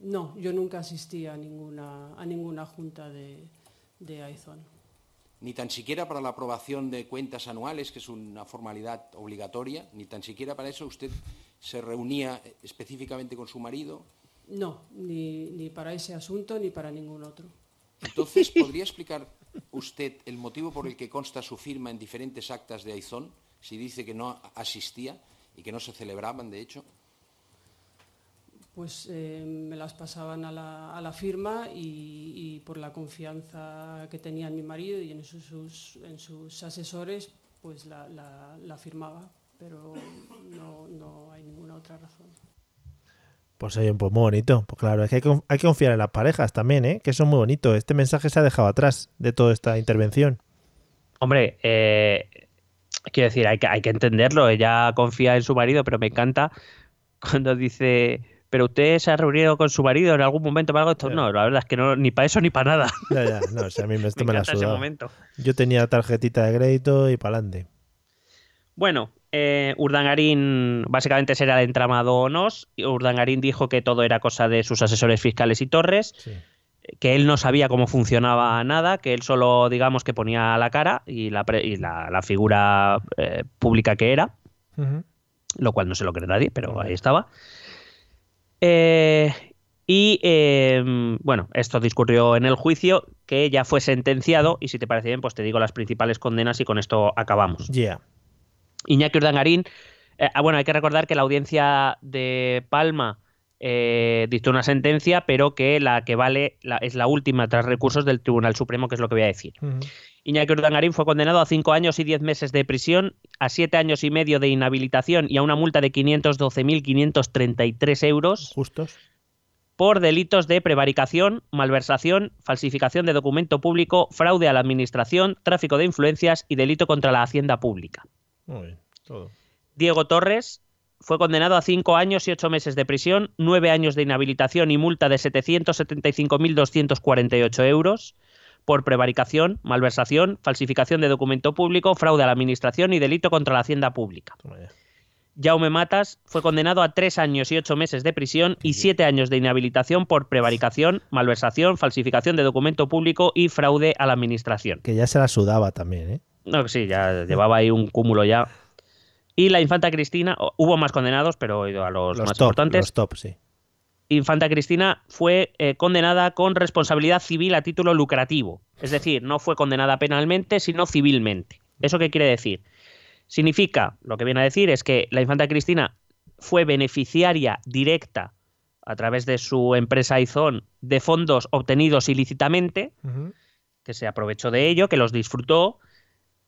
No, yo nunca asistí a ninguna, a ninguna junta de, de Aizón. Ni tan siquiera para la aprobación de cuentas anuales, que es una formalidad obligatoria, ni tan siquiera para eso usted se reunía específicamente con su marido. No, ni, ni para ese asunto ni para ningún otro. Entonces, ¿podría explicar usted el motivo por el que consta su firma en diferentes actas de Aizón, si dice que no asistía y que no se celebraban, de hecho? Pues eh, me las pasaban a la, a la firma y, y por la confianza que tenía en mi marido y en sus, sus- en sus asesores, pues la, la- la firmaba, pero no, no hay ninguna otra razón. Pues oye, pues muy bonito. Pues claro, es que hay, que conf- hay que confiar en las parejas también, ¿eh? Que eso es muy bonito. Este mensaje se ha dejado atrás de toda esta intervención. Hombre, eh, quiero decir, hay que, hay que entenderlo. Ella confía en su marido, pero me encanta cuando dice, pero usted se ha reunido con su marido en algún momento para algo. Esto, no, la verdad es que no, ni para eso ni para nada. Ya, ya, no, o sea, a mí me, esto me me, la ese momento. Yo tenía tarjetita de crédito y para adelante. Bueno, eh, Urdangarín básicamente será el entramado NOS. y Urdangarín dijo que todo era cosa de sus asesores fiscales y Torres, Sí. que él no sabía cómo funcionaba nada, que él solo, digamos, que ponía la cara y la, pre- y la, la figura eh, pública que era, lo cual no se lo cree nadie, pero ahí estaba. Eh, Y eh, bueno, esto discurrió en el juicio que ya fue sentenciado y si te parece bien, pues te digo las principales condenas y con esto acabamos. Yeah. Iñaki Urdangarín, eh, ah, bueno, hay que recordar que la audiencia de Palma eh, dictó una sentencia, pero que la que vale la- es la última tras recursos del Tribunal Supremo, que es lo que voy a decir. Ujú. Iñaki Urdangarín fue condenado a cinco años y diez meses de prisión, a siete años y medio de inhabilitación y a una multa de 512.533 euros Justos. por delitos de prevaricación, malversación, falsificación de documento público, fraude a la administración, tráfico de influencias y delito contra la hacienda pública. Muy bien. Todo. Diego Torres fue condenado a cinco años y ocho meses de prisión, nueve años de inhabilitación y multa de 775.248 euros por prevaricación, malversación, falsificación de documento público, fraude a la administración y delito contra la hacienda pública. Jaume Matas fue condenado a tres años y ocho meses de prisión y siete años de inhabilitación por prevaricación, malversación, falsificación de documento público y fraude a la administración. Que ya se la sudaba también, ¿eh? No, que sí, ya llevaba ahí un cúmulo ya. Y la infanta Cristina, hubo más condenados, pero he ido a los, Los más top, importantes. los top, sí. Infanta Cristina fue eh, condenada con responsabilidad civil a título lucrativo. Es decir, no fue condenada penalmente, sino civilmente. ¿Eso qué quiere decir? Significa, lo que viene a decir es que la infanta Cristina fue beneficiaria directa a través de su empresa Izón de fondos obtenidos ilícitamente, que se aprovechó de ello, que los disfrutó,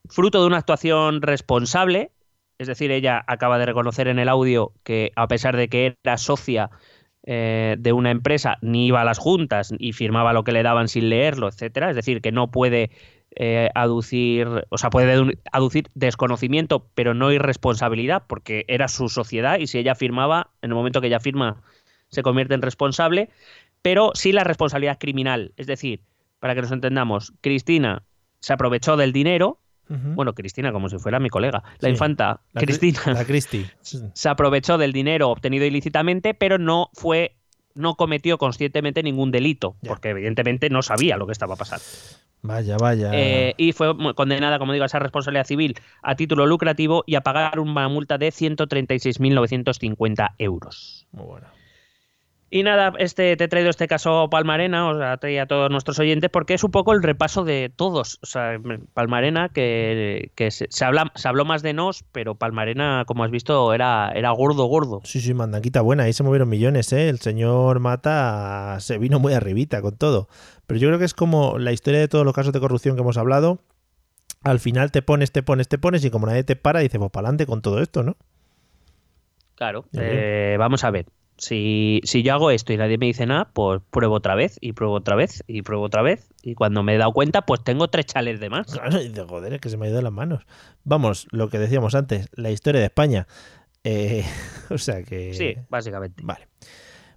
fruto de una actuación responsable, es decir, ella acaba de reconocer en el audio que a pesar de que era socia eh, de una empresa, ni iba a las juntas y firmaba lo que le daban sin leerlo, etcétera, es decir, que no puede eh, aducir, o sea, puede aducir desconocimiento, pero no irresponsabilidad, porque era su sociedad y si ella firmaba, en el momento que ella firma, se convierte en responsable, pero sí la responsabilidad criminal, es decir, para que nos entendamos, Cristina se aprovechó del dinero, Bueno, Cristina como si fuera mi colega, la Sí. infanta La Cristina La Cristi. se aprovechó del dinero obtenido ilícitamente, pero no fue no cometió conscientemente ningún delito, Ya. porque evidentemente no sabía lo que estaba pasando. Vaya, vaya. Eh, y fue condenada, como digo, a esa responsabilidad civil a título lucrativo y a pagar una multa de 136.950 euros. Muy bueno. Y nada, este, te he traído este caso Palmarena, o sea, te- a todos nuestros oyentes, porque es un poco el repaso de todos. O sea, Palmarena, que, que se, se habla, se habló más de nos, pero Palmarena, como has visto, era, era gordo, gordo. Sí, sí, mandanquita buena. Ahí se movieron millones, ¿eh? El señor Mata se vino muy arribita con todo. Pero yo creo que es como la historia de todos los casos de corrupción que hemos hablado. Al final te pones, te pones, te pones y como nadie te para, dices, pues para adelante con todo esto, ¿no? Claro. Eh, vamos a ver. Si, si yo hago esto y nadie me dice nada, pues pruebo otra vez y pruebo otra vez y pruebo otra vez. Y cuando me he dado cuenta, pues tengo tres chales de más. Claro, y dices, joder, es que se me ha ido de las manos. Vamos, lo que decíamos antes, la historia de España. Eh, o sea que... Sí, básicamente. Vale.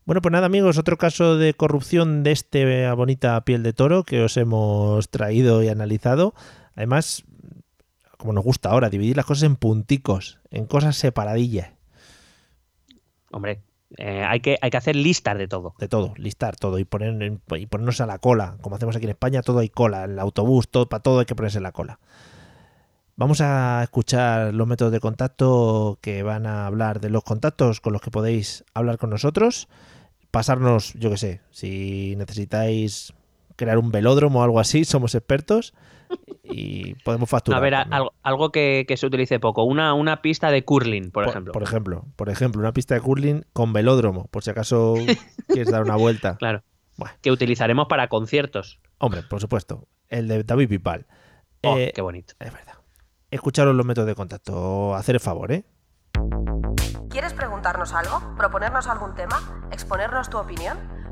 Bueno, pues nada, amigos, otro caso de corrupción de este bonita piel de toro que os hemos traído y analizado. Además, como nos gusta ahora, dividir las cosas en punticos, en cosas separadillas, Hombre, eh, hay, que, hay que hacer listas de todo. de todo, listar todo y, poner, y ponernos a la cola. Como hacemos aquí en España, todo hay cola, el autobús, todo, para todo hay que ponerse en la cola. Vamos a escuchar los métodos de contacto que van a hablar de los contactos con los que podéis hablar con nosotros. Pasarnos, yo qué sé, si necesitáis crear un velódromo o algo así, somos expertos y podemos facturar. a ver, algo, algo que, que se utilice poco. Una, una pista de curling, por, ejemplo. Por ejemplo, por ejemplo, una pista de curling con velódromo, por si acaso quieres dar una vuelta. Claro. Bueno. Que utilizaremos para conciertos. Hombre, por supuesto, el de David Pipal. Oh, Eh, qué bonito. Es verdad. Escucharos los métodos de contacto. Hacer el favor, ¿eh? ¿Quieres preguntarnos algo? ¿Proponernos algún tema? ¿Exponernos tu opinión?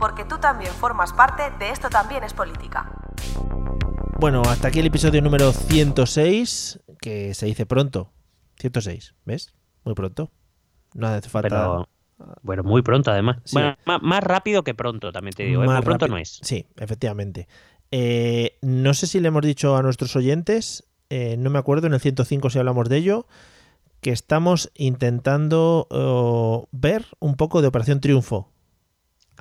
Porque tú también formas parte de Esto también es política. Bueno, hasta aquí el episodio número 106, que se dice pronto. 106, ¿ves? Muy pronto. No hace falta. Pero Bueno, muy pronto además. Sí. Bueno, má- más, rápido que pronto, también te digo. ¿eh? Más Muy pronto no es. Sí, efectivamente. Eh, no sé si le hemos dicho a nuestros oyentes, eh, no me acuerdo en el 105 si hablamos de ello, que estamos intentando oh, ver un poco de Operación Triunfo.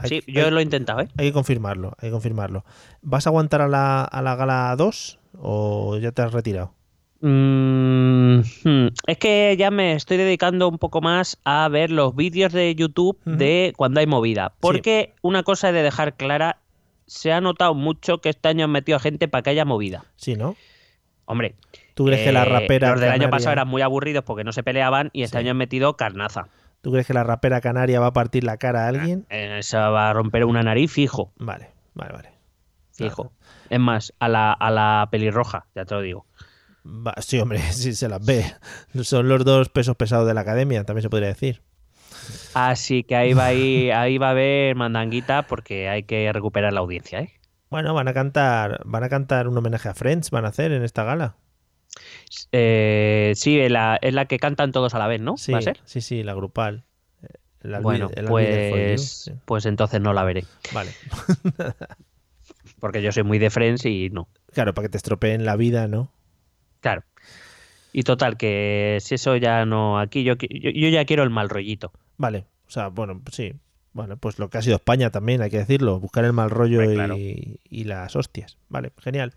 Hay- Sí, yo hay- lo he intentado, ¿eh? Hay que confirmarlo, hay que confirmarlo. ¿Vas a aguantar a la, a la gala 2 o ya te has retirado? Mm, hmm, es que ya me estoy dedicando un poco más a ver los vídeos de YouTube de cuando hay movida. Porque una cosa he de dejar clara, se ha notado mucho que este año han metido a gente para que haya movida. Sí, ¿no? Hombre, ¿Tú crees que la eh, rapera los del año pasado eran muy aburridos porque no se peleaban y este Sí. año han metido carnaza. ¿Tú crees que la rapera canaria va a partir la cara a alguien? Eh, Esa va a romper una nariz fijo, Vale, vale, vale. fijo. Es más, a la, a la pelirroja, ya te lo digo. Va- sí, hombre, sí se las ve. Son los dos pesos pesados de la academia, también se podría decir. Así que ahí va, a ir- ahí va a haber mandanguita porque hay que recuperar la audiencia, ¿eh? Bueno, van a cantar, van a cantar un homenaje a Friends, van a hacer en esta gala. Eh, sí, es la, es la que cantan todos a la vez, ¿no? Sí, ¿Va a ser? sí, sí, la grupal. I'll Bueno, el pues, sí. pues entonces no la veré. Vale. Porque yo soy muy de Friends y no. Claro, para que te estropeen la vida, ¿no? Claro. Y total, que si eso ya no. Aquí yo, yo, yo ya quiero el mal rollito. Vale. O sea, bueno, pues sí. Bueno, pues lo que ha sido España también, hay que decirlo. Buscar el mal rollo y las hostias. Vale, genial.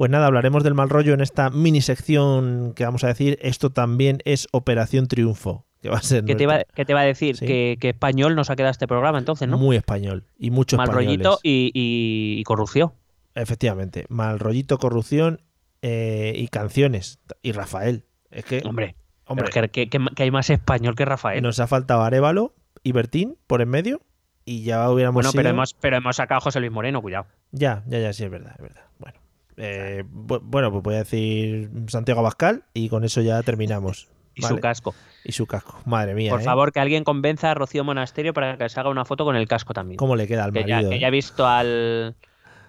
Pues nada, hablaremos del mal rollo en esta mini sección que vamos a decir. Esto también es Operación Triunfo. Que va a ser ¿Qué te, iba a decir? Sí. Que, que español nos ha quedado este programa entonces, ¿no? muy español. Y mucho mal españoles. rollito y, y- y corrupción. Efectivamente. Mal rollito, corrupción eh, y canciones. Y Rafael. Es que, Hombre, hombre, es que, que- que hay más español que Rafael. nos ha faltado Arevalo y Bertín por en medio. Y ya hubiéramos bueno, pero hemos, pero hemos sacado a José Luis Moreno, cuidado. Ya, ya, ya, sí, es verdad, es verdad. Bueno, eh, bu- bueno pues voy a decir Santiago Abascal y con eso ya terminamos. Y Vale. su casco. Y su casco. Madre mía. Por ¿eh? favor, que alguien convenza a Rocío Monasterio para que se haga una foto con el casco también. ¿Cómo le queda al que, ya, marido? que eh? ya he visto al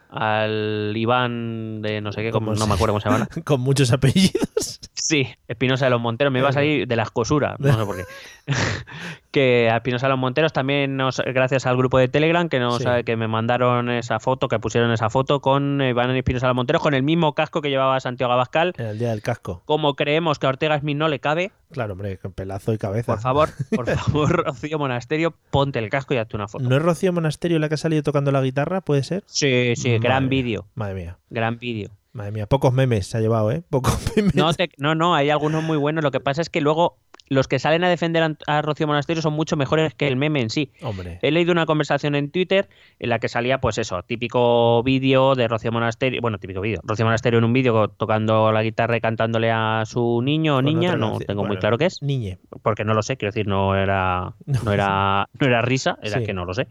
al Iván de no sé qué, como- ¿Cómo no me acuerdo cómo se llama. Con muchos apellidos. Sí, Espinosa de los Monteros, me iba a salir de las cosuras, no sé por qué. que a los Monteros también, nos, gracias al grupo de Telegram, que nos Sí. que me mandaron esa foto, que pusieron esa foto con Iván de los Monteros, con el mismo casco que llevaba Santiago Abascal. El día del casco. Como creemos que a Ortega Smith no le cabe, Claro, hombre, con pelazo y cabeza. por favor, por favor, Rocío Monasterio, ponte el casco y hazte una foto. ¿No es Rocío Monasterio la que ha salido tocando la guitarra? ¿Puede ser? Sí, sí, gran Madre vídeo, Madre mía. gran vídeo. Madre mía, pocos memes se ha llevado, ¿eh? Pocos memes. No, te- no, no, hay algunos muy buenos. Lo que pasa es que luego los que salen a defender a, Rocío Monasterio son mucho mejores que el meme en sí. Hombre. He leído una conversación en Twitter en la que salía, pues eso, típico vídeo de Rocío Monasterio, bueno, típico vídeo, Rocío Monasterio en un vídeo tocando la guitarra y cantándole a su niño o niña, no tengo muy claro qué es, Niñe. porque no lo sé, quiero decir, no era, no era, no era risa, era Sí. que no lo sé,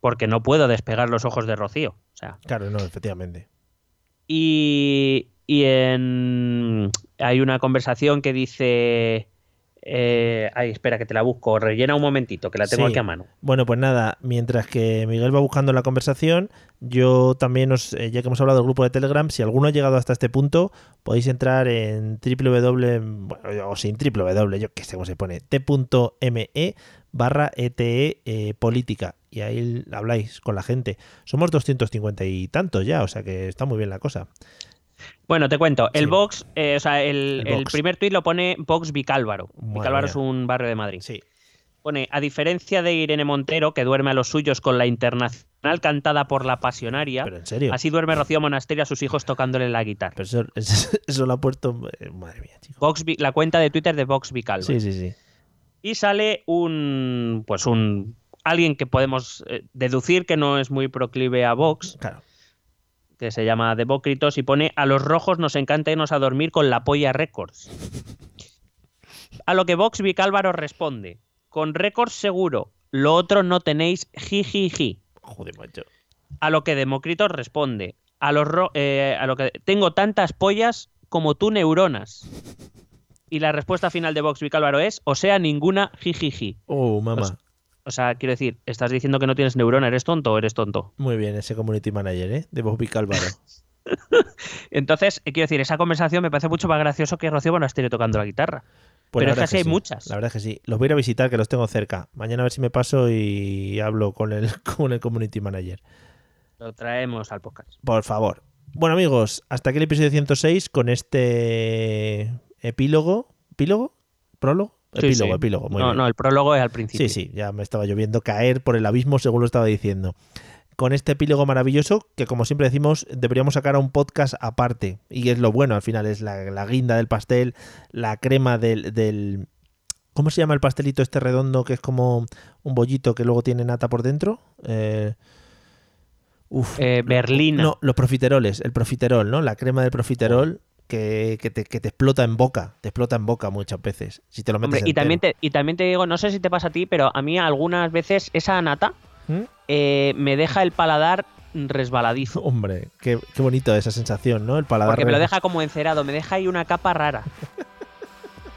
porque no puedo despegar los ojos de Rocío, o sea, Claro, no, efectivamente. y, y en, hay una conversación que dice... Eh, ay, espera, que te la busco. Rellena un momentito, que la tengo Sí. aquí a mano. Bueno, pues nada, mientras que Miguel va buscando la conversación, yo también os, eh, ya que hemos hablado del grupo de Telegram, si alguno ha llegado hasta este punto, podéis entrar en www, bueno, o sin www, yo qué sé cómo se pone, t.me barra ete eh, política y ahí habláis con la gente. Somos 250 y tantos ya, o sea que está muy bien la cosa. Bueno, te cuento. El Sí. Vox, eh, o sea, el, El el Vox. primer tuit lo pone Vox Vicálvaro. Madre Vicálvaro mía. es un barrio de Madrid. Sí. Pone, a diferencia de Irene Montero, que duerme a los suyos con la internacional cantada por la pasionaria, Pero en serio. así duerme Rocío Monasterio a sus hijos tocándole la guitarra. Pero eso, eso- eso lo ha puesto. eh, Madre mía, chico. Vox la cuenta de Twitter de Vox Vicálvaro. Sí, sí, sí. Y sale un, pues un, alguien que podemos eh, deducir que no es muy proclive a Vox, Claro. Que se llama Demócritos, y pone, a los rojos nos encanta irnos a dormir con la polla Records. A lo que Vox Vicálvaro responde, con Records seguro, lo otro no tenéis jijiji. Joder, macho. A lo que Demócritos responde, a, los ro- eh, a lo que tengo tantas pollas como tú neuronas. Y la respuesta final de Vox Vicálvaro es, o sea, ninguna jijiji. Oh, mamá. O sea, quiero decir, estás diciendo que no tienes neurona, ¿eres tonto o eres tonto? Muy bien, ese community manager, ¿eh? De Bobby Calvaro. Entonces, eh, quiero decir, esa conversación me parece mucho más gracioso que Rocío Monasterio tocando la guitarra. Pues Pero es que así hay sí, muchas. La verdad es que sí. Los voy a ir a visitar, que los tengo cerca. Mañana a ver si me paso y hablo con el, con el community manager. Lo traemos al podcast. Por favor. Bueno, amigos, hasta aquí el episodio 106 con este epílogo. ¿Epílogo? ¿Prólogo? Sí, epílogo, sí. epílogo. Muy no, bien. no, el prólogo es al principio. Sí, sí, ya me estaba lloviendo caer por el abismo según lo estaba diciendo. Con este epílogo maravilloso que como siempre decimos deberíamos sacar a un podcast aparte. Y es lo bueno, al final es la, la guinda del pastel, la crema del, del... ¿Cómo se llama el pastelito este redondo que es como un bollito que luego tiene nata por dentro? Eh, uf, Eh, Berlina. no, los profiteroles, el profiterol, ¿no? La crema del profiterol que, que te, que te explota en boca, te explota en boca muchas veces. Si te lo metes Hombre, y también, te, y también te digo, no sé si te pasa a ti, pero a mí algunas veces esa nata ¿Mm? eh, me deja el paladar resbaladizo. Hombre, qué, qué bonito esa sensación, ¿no? El paladar. Porque me lo deja como encerado, me deja ahí una capa rara.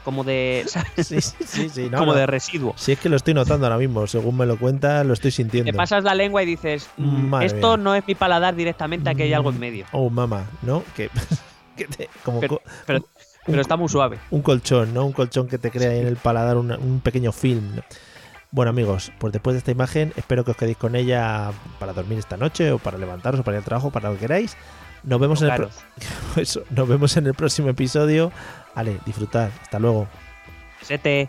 Como de. ¿sabes? Sí, sí, sí, sí, no, como no. de residuo. Si es que lo estoy notando ahora mismo, según me lo cuentas, lo estoy sintiendo. Te pasas la lengua y dices, mm, esto mía. no es mi paladar directamente, aquí hay algo en medio. Oh, mamá, ¿no? Que, que te- como Pero, co- pero, un- pero está muy suave. un colchón, ¿no? Un colchón que te crea ahí en el paladar una- un pequeño film. Bueno, amigos, pues después de esta imagen, espero que os quedéis con ella para dormir esta noche o para levantaros o para ir al trabajo, para lo que queráis. Nos vemos, en el, pro- Eso, nos vemos en el próximo episodio. Vale, disfrutad. Hasta luego. Sete.